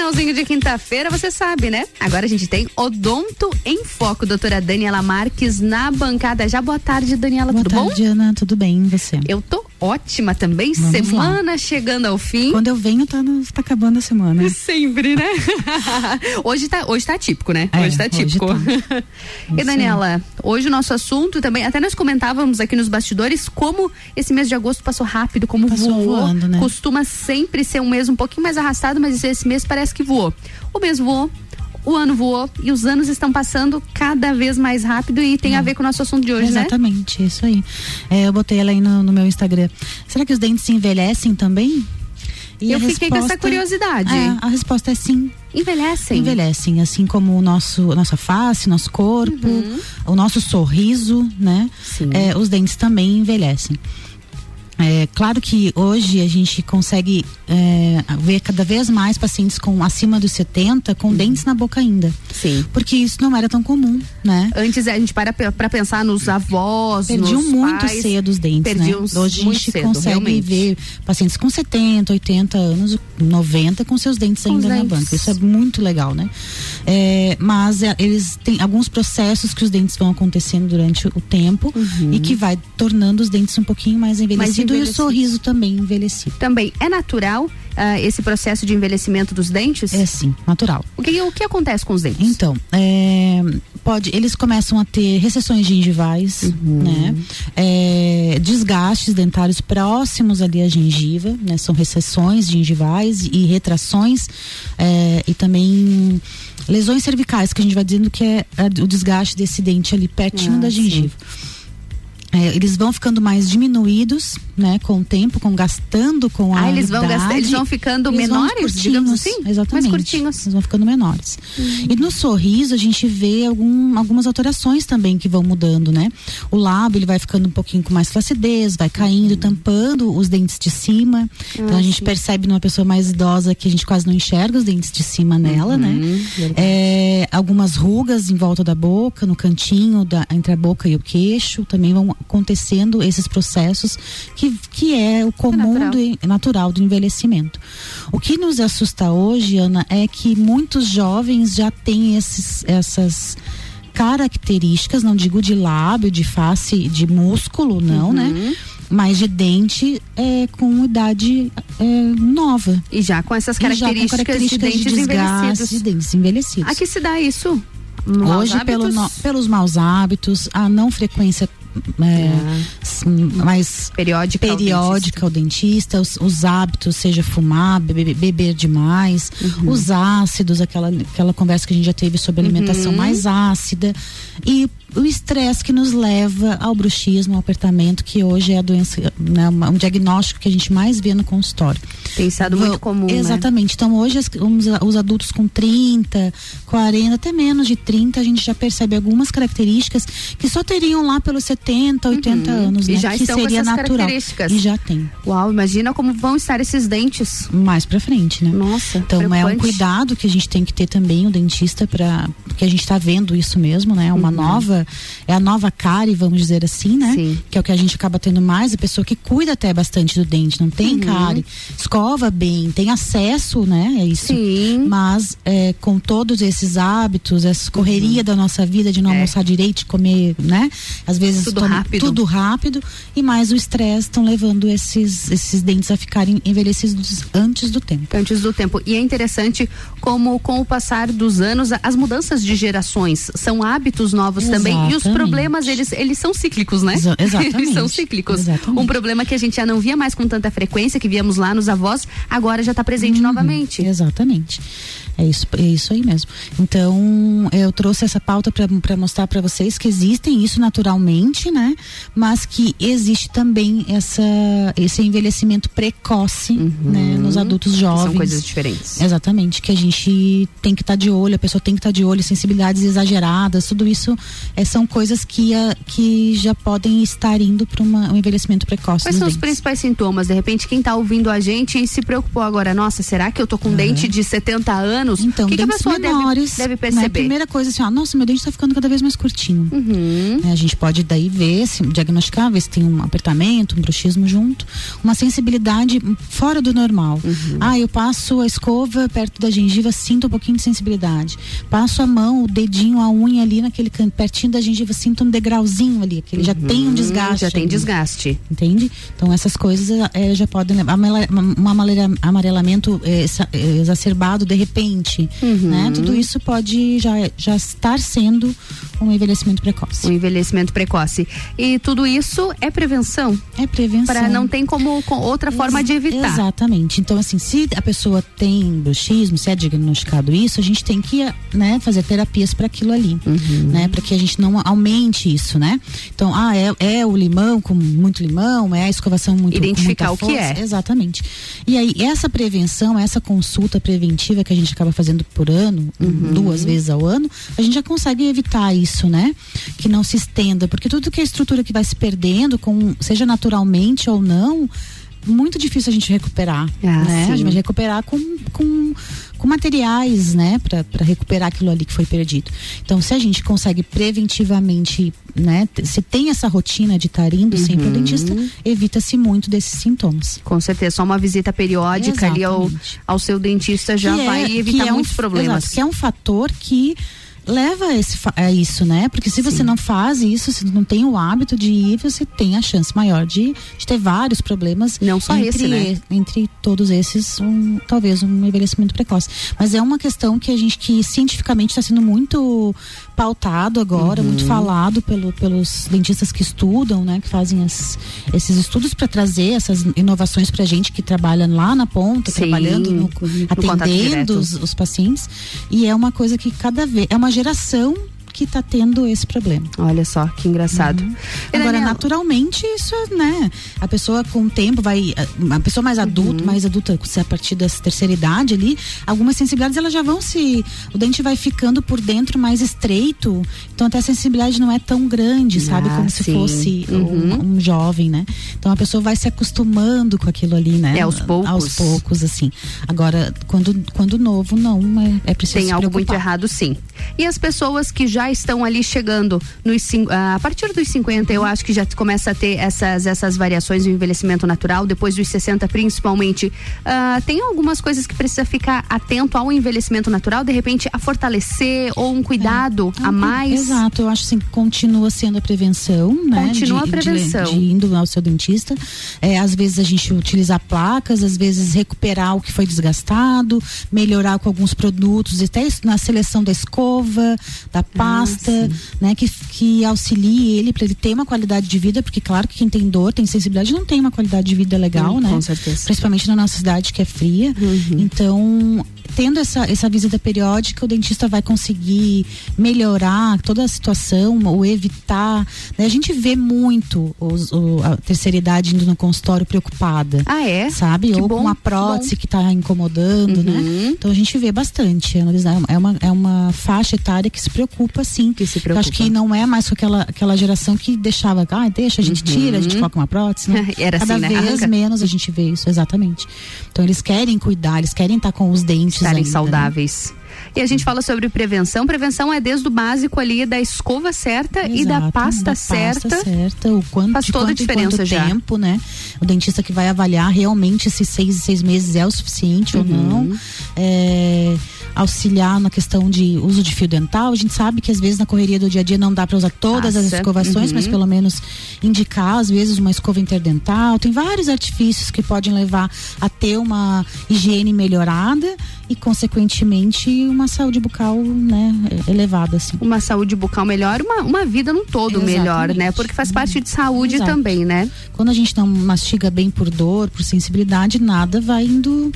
Finalzinho de quinta-feira, você sabe, né? Agora a gente tem Odonto em Foco, doutora Daniela Marques na bancada. Já boa tarde, Daniela, Boa tudo tarde, bom? Ana, tudo bem, e você? Eu tô ótima também, Vamos semana chegando ao fim. Quando eu venho, tá, no- tá acabando a semana. Sempre, né? hoje, tá, hoje tá típico, né? É, hoje tá hoje típico. tá. e Daniela, hoje o nosso assunto também, até nós comentávamos aqui nos bastidores como esse mês de agosto passou rápido, como Passou voou. voando, né? Costuma sempre ser um mês um pouquinho mais arrastado, mas esse mês parece que voou. O mês voou. O ano voou e os anos estão passando cada vez mais rápido e tem a ver com o nosso assunto de hoje, né? Exatamente, isso aí. É, eu botei ela aí no, no meu Instagram. Será que os dentes se envelhecem também? E Eu fiquei com essa curiosidade. É, a resposta é sim. Envelhecem? Envelhecem, assim como o nosso, nossa face, nosso corpo, Uhum. o nosso sorriso, né? É, os dentes também envelhecem. É, claro que hoje a gente consegue é, ver cada vez mais pacientes com acima dos 70 com dentes na boca ainda. Sim. Porque isso não era tão comum, né? Antes a gente para pra pensar nos avós, Perdiam nos muito pais, cedo os dentes, perdiam né? Hoje a gente cedo, consegue realmente. ver pacientes com 70, 80 anos, 90 com seus dentes Com ainda na dentes. banca. Isso é muito legal, né? É, mas é, eles têm alguns processos que os dentes vão acontecendo durante o tempo e que vai tornando os dentes um pouquinho mais envelhecidos e o sorriso também envelhecido. Também é natural ah, esse processo de envelhecimento dos dentes? É sim, natural. O que, o que acontece com os dentes? Então, é, pode, eles começam a ter recessões gengivais, Uhum. né? É, desgastes dentários próximos ali à gengiva, né? São recessões gengivais e retrações é, e também lesões cervicais, que a gente vai dizendo que é, o desgaste desse dente ali pertinho Ah, da sim. É, eles vão ficando mais diminuídos, né, com o tempo, com gastando com a Ah, eles vão gastar- eles vão ficando Eles vão menores, curtinhos, digamos assim? Mais Exatamente. curtinhos. Eles vão ficando menores. E no sorriso a gente vê algum, algumas alterações também que vão mudando, né? O lábio ele vai ficando um pouquinho com mais flacidez, vai caindo, tampando os dentes de cima. então Ah, a gente sim. percebe numa pessoa mais idosa que a gente quase não enxerga os dentes de cima nela, né? É, algumas rugas em volta da boca, no cantinho da, entre a boca e o queixo, também vão acontecendo esses processos que, que é o comum natural. do natural do envelhecimento. O que nos assusta hoje, Ana, é que muitos jovens já têm esses, essas características, não digo de lábio, de face, de músculo, não, Uhum. né? Mas de dente é, com idade é, nova. E já com essas E já com características, características de dentes desgaste envelhecidos. de dentes envelhecidos. A que se dá isso? Maus Hoje, pelo pelos maus hábitos, a não frequência é, s- mais periódica, ao periódica ao dentista, os, os hábitos, seja fumar, bebe- beber demais, os ácidos, aquela, aquela conversa que a gente já teve sobre alimentação Uhum. mais ácida. E o estresse que nos leva ao bruxismo, ao apertamento, que hoje é a doença, né, um diagnóstico que a gente mais vê no consultório. Tem estado muito comum, né? Exatamente. Então hoje os, os adultos com 30, 40, até menos de 30, a gente já percebe algumas características que só teriam lá pelos 70, 80 anos, Uhum. E né? já que estão com seria essas natural. características. E já tem. Uau, imagina como vão estar esses dentes. Mais pra frente, né? Nossa, Então é um preocupante. cuidado que a gente tem que ter também o dentista para porque a gente está vendo isso mesmo, né? Uma Uhum. nova é a nova cárie, vamos dizer assim, né? Que é o que a gente acaba tendo mais, a pessoa que cuida até bastante do dente, não tem Uhum. cárie, escova bem, tem acesso, né? É isso. Sim. Mas é, com todos esses hábitos, essa correria Uhum. da nossa vida de não almoçar direito, de comer, né? Às vezes É. Tudo rápido. tudo rápido e mais o estresse estão levando esses esses dentes a ficarem envelhecidos antes do tempo. Antes do tempo. E é interessante como, com o passar dos anos, as mudanças de gerações são hábitos novos também. E os Exatamente. problemas, eles, eles são cíclicos, né? Exa- exatamente. eles são cíclicos. Exatamente. Um problema que a gente já não via mais com tanta frequência, que víamos lá nos avós, agora já está presente Uhum, novamente. Exatamente. É isso, é isso aí mesmo. Então, eu trouxe essa pauta para mostrar para vocês que existem isso naturalmente, né? Mas que existe também essa, esse envelhecimento precoce, né? Nos adultos jovens. São coisas diferentes. Exatamente, que a gente tem que estar de olho, a pessoa tem que estar de olho, sensibilidades exageradas, tudo isso é, são coisas que, a, que já podem estar indo para um envelhecimento precoce. Quais são os dentes. principais sintomas? De repente, quem está ouvindo a gente e se preocupou agora, nossa, será que eu tô com um dente de 70 anos? Então, o que, que a pessoa deve, menores, deve né? perceber? Primeira coisa assim, ó, nossa, meu dente está ficando cada vez mais curtinho. Uhum. É, a gente pode daí ver, se, diagnosticar, ver se tem um apertamento, um bruxismo junto, uma sensibilidade fora do normal. Uhum. Ah, eu passo a escova perto da gengiva, sinto um pouquinho de sensibilidade. Passo a mão, o dedinho, a unha ali naquele canto, pertinho da gengiva, sinto um degrauzinho ali, que ele já tem um desgaste. Uhum. já tem ali. desgaste. Entende? Então essas coisas eh, já podem levar um amarelamento eh, exacerbado de repente, Uhum. né? Tudo isso pode já, já estar sendo um envelhecimento precoce. Um envelhecimento precoce. E tudo isso é prevenção? É prevenção. Para não tem como com outra forma de evitar. Exatamente. Então, assim, se a pessoa tem bruxismo, se é diagnosticado isso, a gente tem que, né, fazer terapias para aquilo ali, Uhum. né, para que a gente não aumente isso, né? Então, ah, é, é o limão com muito limão, é a escovação muito Identificar o que força. é. Exatamente. E aí, essa prevenção, essa consulta preventiva que a gente acaba fazendo por ano, Uhum. duas vezes ao ano, a gente já consegue evitar isso, né? Que não se estenda, porque tudo que é estrutura que vai se perdendo, com, seja naturalmente ou não, muito difícil a gente recuperar, Ah, né? sim. A gente vai recuperar com, com, com materiais, né? Para recuperar aquilo ali que foi perdido. Então, se a gente consegue preventivamente, né? Se tem essa rotina de estar indo sempre ao Uhum. dentista, evita-se muito desses sintomas. Com certeza, só uma visita periódica ali ao, ao seu dentista já Que é- vai que evitar é um- muitos problemas. exato, que é um fator que leva a, esse, a isso, né? Porque se você não faz isso, se não tem o hábito de ir, você tem a chance maior de, de ter vários problemas. Não só entre, esse, né? Entre todos esses, um, talvez um envelhecimento precoce. Mas é uma questão que a gente, que cientificamente está sendo muito pautado agora, Uhum. muito falado pelo, pelos dentistas que estudam, né? Que fazem as- esses estudos para trazer essas inovações pra gente que trabalha lá na ponta, Sim, trabalhando no, no atendendo os, os pacientes e é uma coisa que cada vez é uma geração que está tendo esse problema. Olha só, que engraçado. Uhum. Agora, Daniel, naturalmente, isso, né? A pessoa com o tempo vai. A pessoa mais adulta, Uhum. mais adulta, se a partir da terceira idade ali, algumas sensibilidades elas já vão se. O dente vai ficando por dentro mais estreito. Então até a sensibilidade não é tão grande, sabe? Ah, Como se sim. fosse um- Uhum. um, jovem, né? Então a pessoa vai se acostumando com aquilo ali, né? É, aos poucos. Aos poucos, assim. Agora, quando, quando novo, não, é, é preciso tem se algo muito errado, sim. E as pessoas que já estão ali chegando nos ah, a partir dos 50, eu acho que já começa a ter essas, essas variações do envelhecimento natural, depois dos 60 principalmente. ah, tem algumas coisas que precisa ficar atento ao envelhecimento natural, de repente a fortalecer ou um cuidado a mais. Exato, eu acho assim, que continua sendo a prevenção, né? Continua de, a prevenção. De, de indo ao seu dentista. É, às vezes a gente utilizar placas, às vezes recuperar o que foi desgastado, melhorar com alguns produtos, até na seleção da escova, da pasta, né? Que, que auxilie ele para ele ter uma qualidade de vida, porque claro que quem tem dor, tem sensibilidade, não tem uma qualidade de vida legal, Hum, né? com certeza. Principalmente na nossa cidade que é fria. Então, tendo essa, essa visita periódica, o dentista vai conseguir melhorar toda a situação ou evitar. né? A gente vê muito os- o- a terceira idade indo no consultório preocupada. Ah, é? Sabe? Que ou bom, com uma prótese que está incomodando, né? Então a gente vê bastante. É uma, é uma faixa etária que se preocupa, sim. Que se Eu acho que não é mais com aquela, aquela geração que deixava, ah, deixa, a gente tira, a gente Uhum. coloca uma prótese. Né? Era Cada assim, né? vez Arranca. menos a gente vê isso, exatamente. Então eles querem cuidar, eles querem estar com os dentes estarem ainda, né? saudáveis. E a gente fala sobre prevenção. Prevenção é desde o básico ali da escova certa e da Exato, pasta da certa. pasta certa, o quanto, Faz toda a quanto em diferença já. tempo, né? O dentista que vai avaliar realmente se seis, seis meses é o suficiente ou Uhum. não. É, auxiliar na questão de uso de fio dental. A gente sabe que às vezes na correria do dia a dia não dá para usar todas as Passa. escovações, mas Uhum. pelo menos indicar às vezes uma escova interdental. Tem vários artifícios que podem levar a ter uma higiene melhorada e consequentemente uma saúde bucal, né, elevada assim. Uma saúde bucal melhor, uma, uma vida num todo Exatamente. melhor, né? Porque faz parte de saúde Exato. também, né? Quando a gente não mastiga bem por dor, por sensibilidade, nada vai indo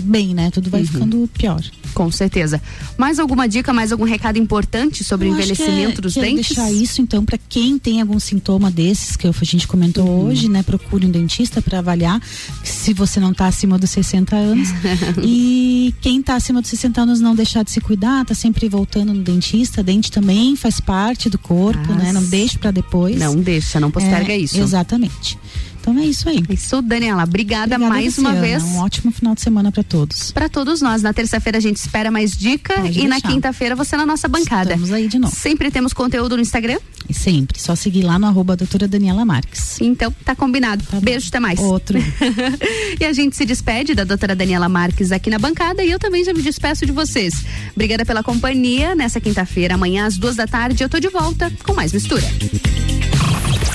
bem, né? Tudo vai ficando pior. Com certeza. Mais alguma dica, mais algum recado importante sobre o Eu que envelhecimento é- dos dentes? deixar isso então para quem tem algum sintoma desses que a gente comentou Uhum. hoje, né? Procure um dentista para avaliar se você não tá acima dos 60 anos. e quem tá acima dos 60 anos não deixar de se cuidar, tá sempre voltando no dentista. Dente também faz parte do corpo, Ah, né? Não deixe para depois. Não deixa, não posterga É, isso. Exatamente. Então é isso aí. Isso, Daniela. Obrigada, mais uma vez. Um ótimo final de semana para todos. Para todos nós. Na terça-feira a gente espera mais dica Pode e na deixar. quinta-feira você na nossa bancada. Estamos aí de novo. Sempre temos conteúdo no Instagram? E sempre, só seguir lá no arroba doutora Daniela Marques. Então, tá combinado. Beijo, até mais. Outro. e a gente se despede da doutora Daniela Marques aqui na bancada e eu também já me despeço de vocês. Obrigada pela companhia nessa quinta-feira. Amanhã às duas da tarde eu tô de volta com mais mistura.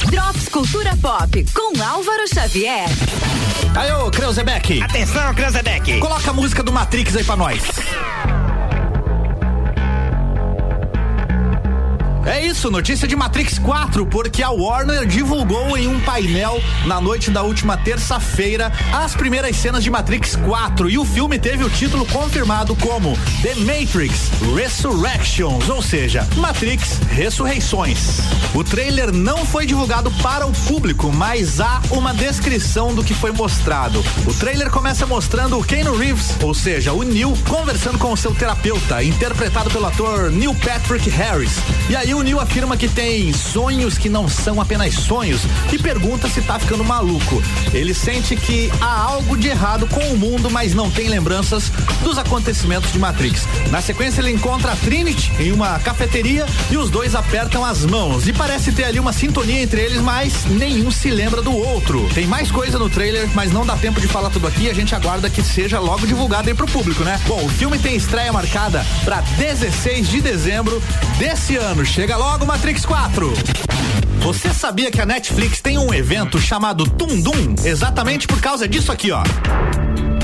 Drops Cultura Pop com Álvaro Xavier. Aí, ô, Creuzebeck. Atenção, Creuzebeck. Coloca a música do Matrix aí pra nós. É isso, notícia de Matrix 4, porque a Warner divulgou em um painel na noite da última terça-feira as primeiras cenas de Matrix 4 e o filme teve o título confirmado como The Matrix Resurrections, ou seja, Matrix Ressurreições. O trailer não foi divulgado para o público, mas há uma descrição do que foi mostrado. O trailer começa mostrando o Keanu Reeves, ou seja, o Neil, conversando com o seu terapeuta, interpretado pelo ator Neil Patrick Harris. E aí o Neil afirma que tem sonhos que não são apenas sonhos e pergunta se tá ficando maluco. Ele sente que há algo de errado com o mundo, mas não tem lembranças dos acontecimentos de Matrix. Na sequência, ele encontra a Trinity em uma cafeteria e os dois apertam as mãos. E parece ter ali uma sintonia entre eles, mas nenhum se lembra do outro. Tem mais coisa no trailer, mas não dá tempo de falar tudo aqui. A gente aguarda que seja logo divulgado aí pro público, né? Bom, o filme tem estreia marcada para 16 de dezembro desse ano. Chega logo, Matrix 4. Você sabia que a Netflix tem um evento chamado Tundum? Exatamente por causa disso aqui, ó.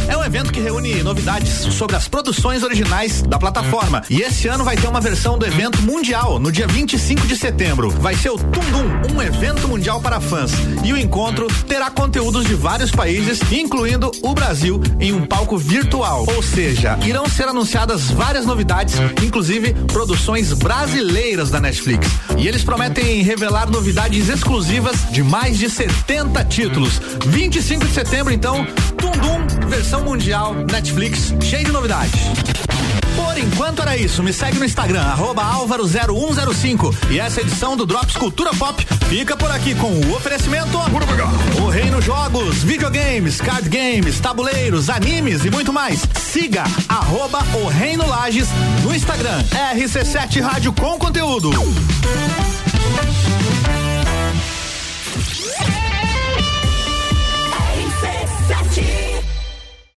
É um evento que reúne novidades sobre as produções originais da plataforma. E esse ano vai ter uma versão do evento mundial, no dia 25 de setembro. Vai ser o Tundum, um evento mundial para fãs. E o encontro terá conteúdos de vários países, incluindo o Brasil, em um palco virtual. Ou seja, irão ser anunciadas várias novidades, inclusive produções brasileiras da Netflix. E eles prometem revelar novidades exclusivas de mais de 70 títulos. 25 de setembro, então, Tundum, versão mundial, Netflix, cheio de novidades. Por enquanto era isso. Me segue no Instagram, arroba Álvaro0105. E essa edição do Drops Cultura Pop fica por aqui com o oferecimento O Reino Jogos, videogames, card games, tabuleiros, animes e muito mais. Siga arroba O Reino Lages no Instagram. RC7 Rádio com conteúdo.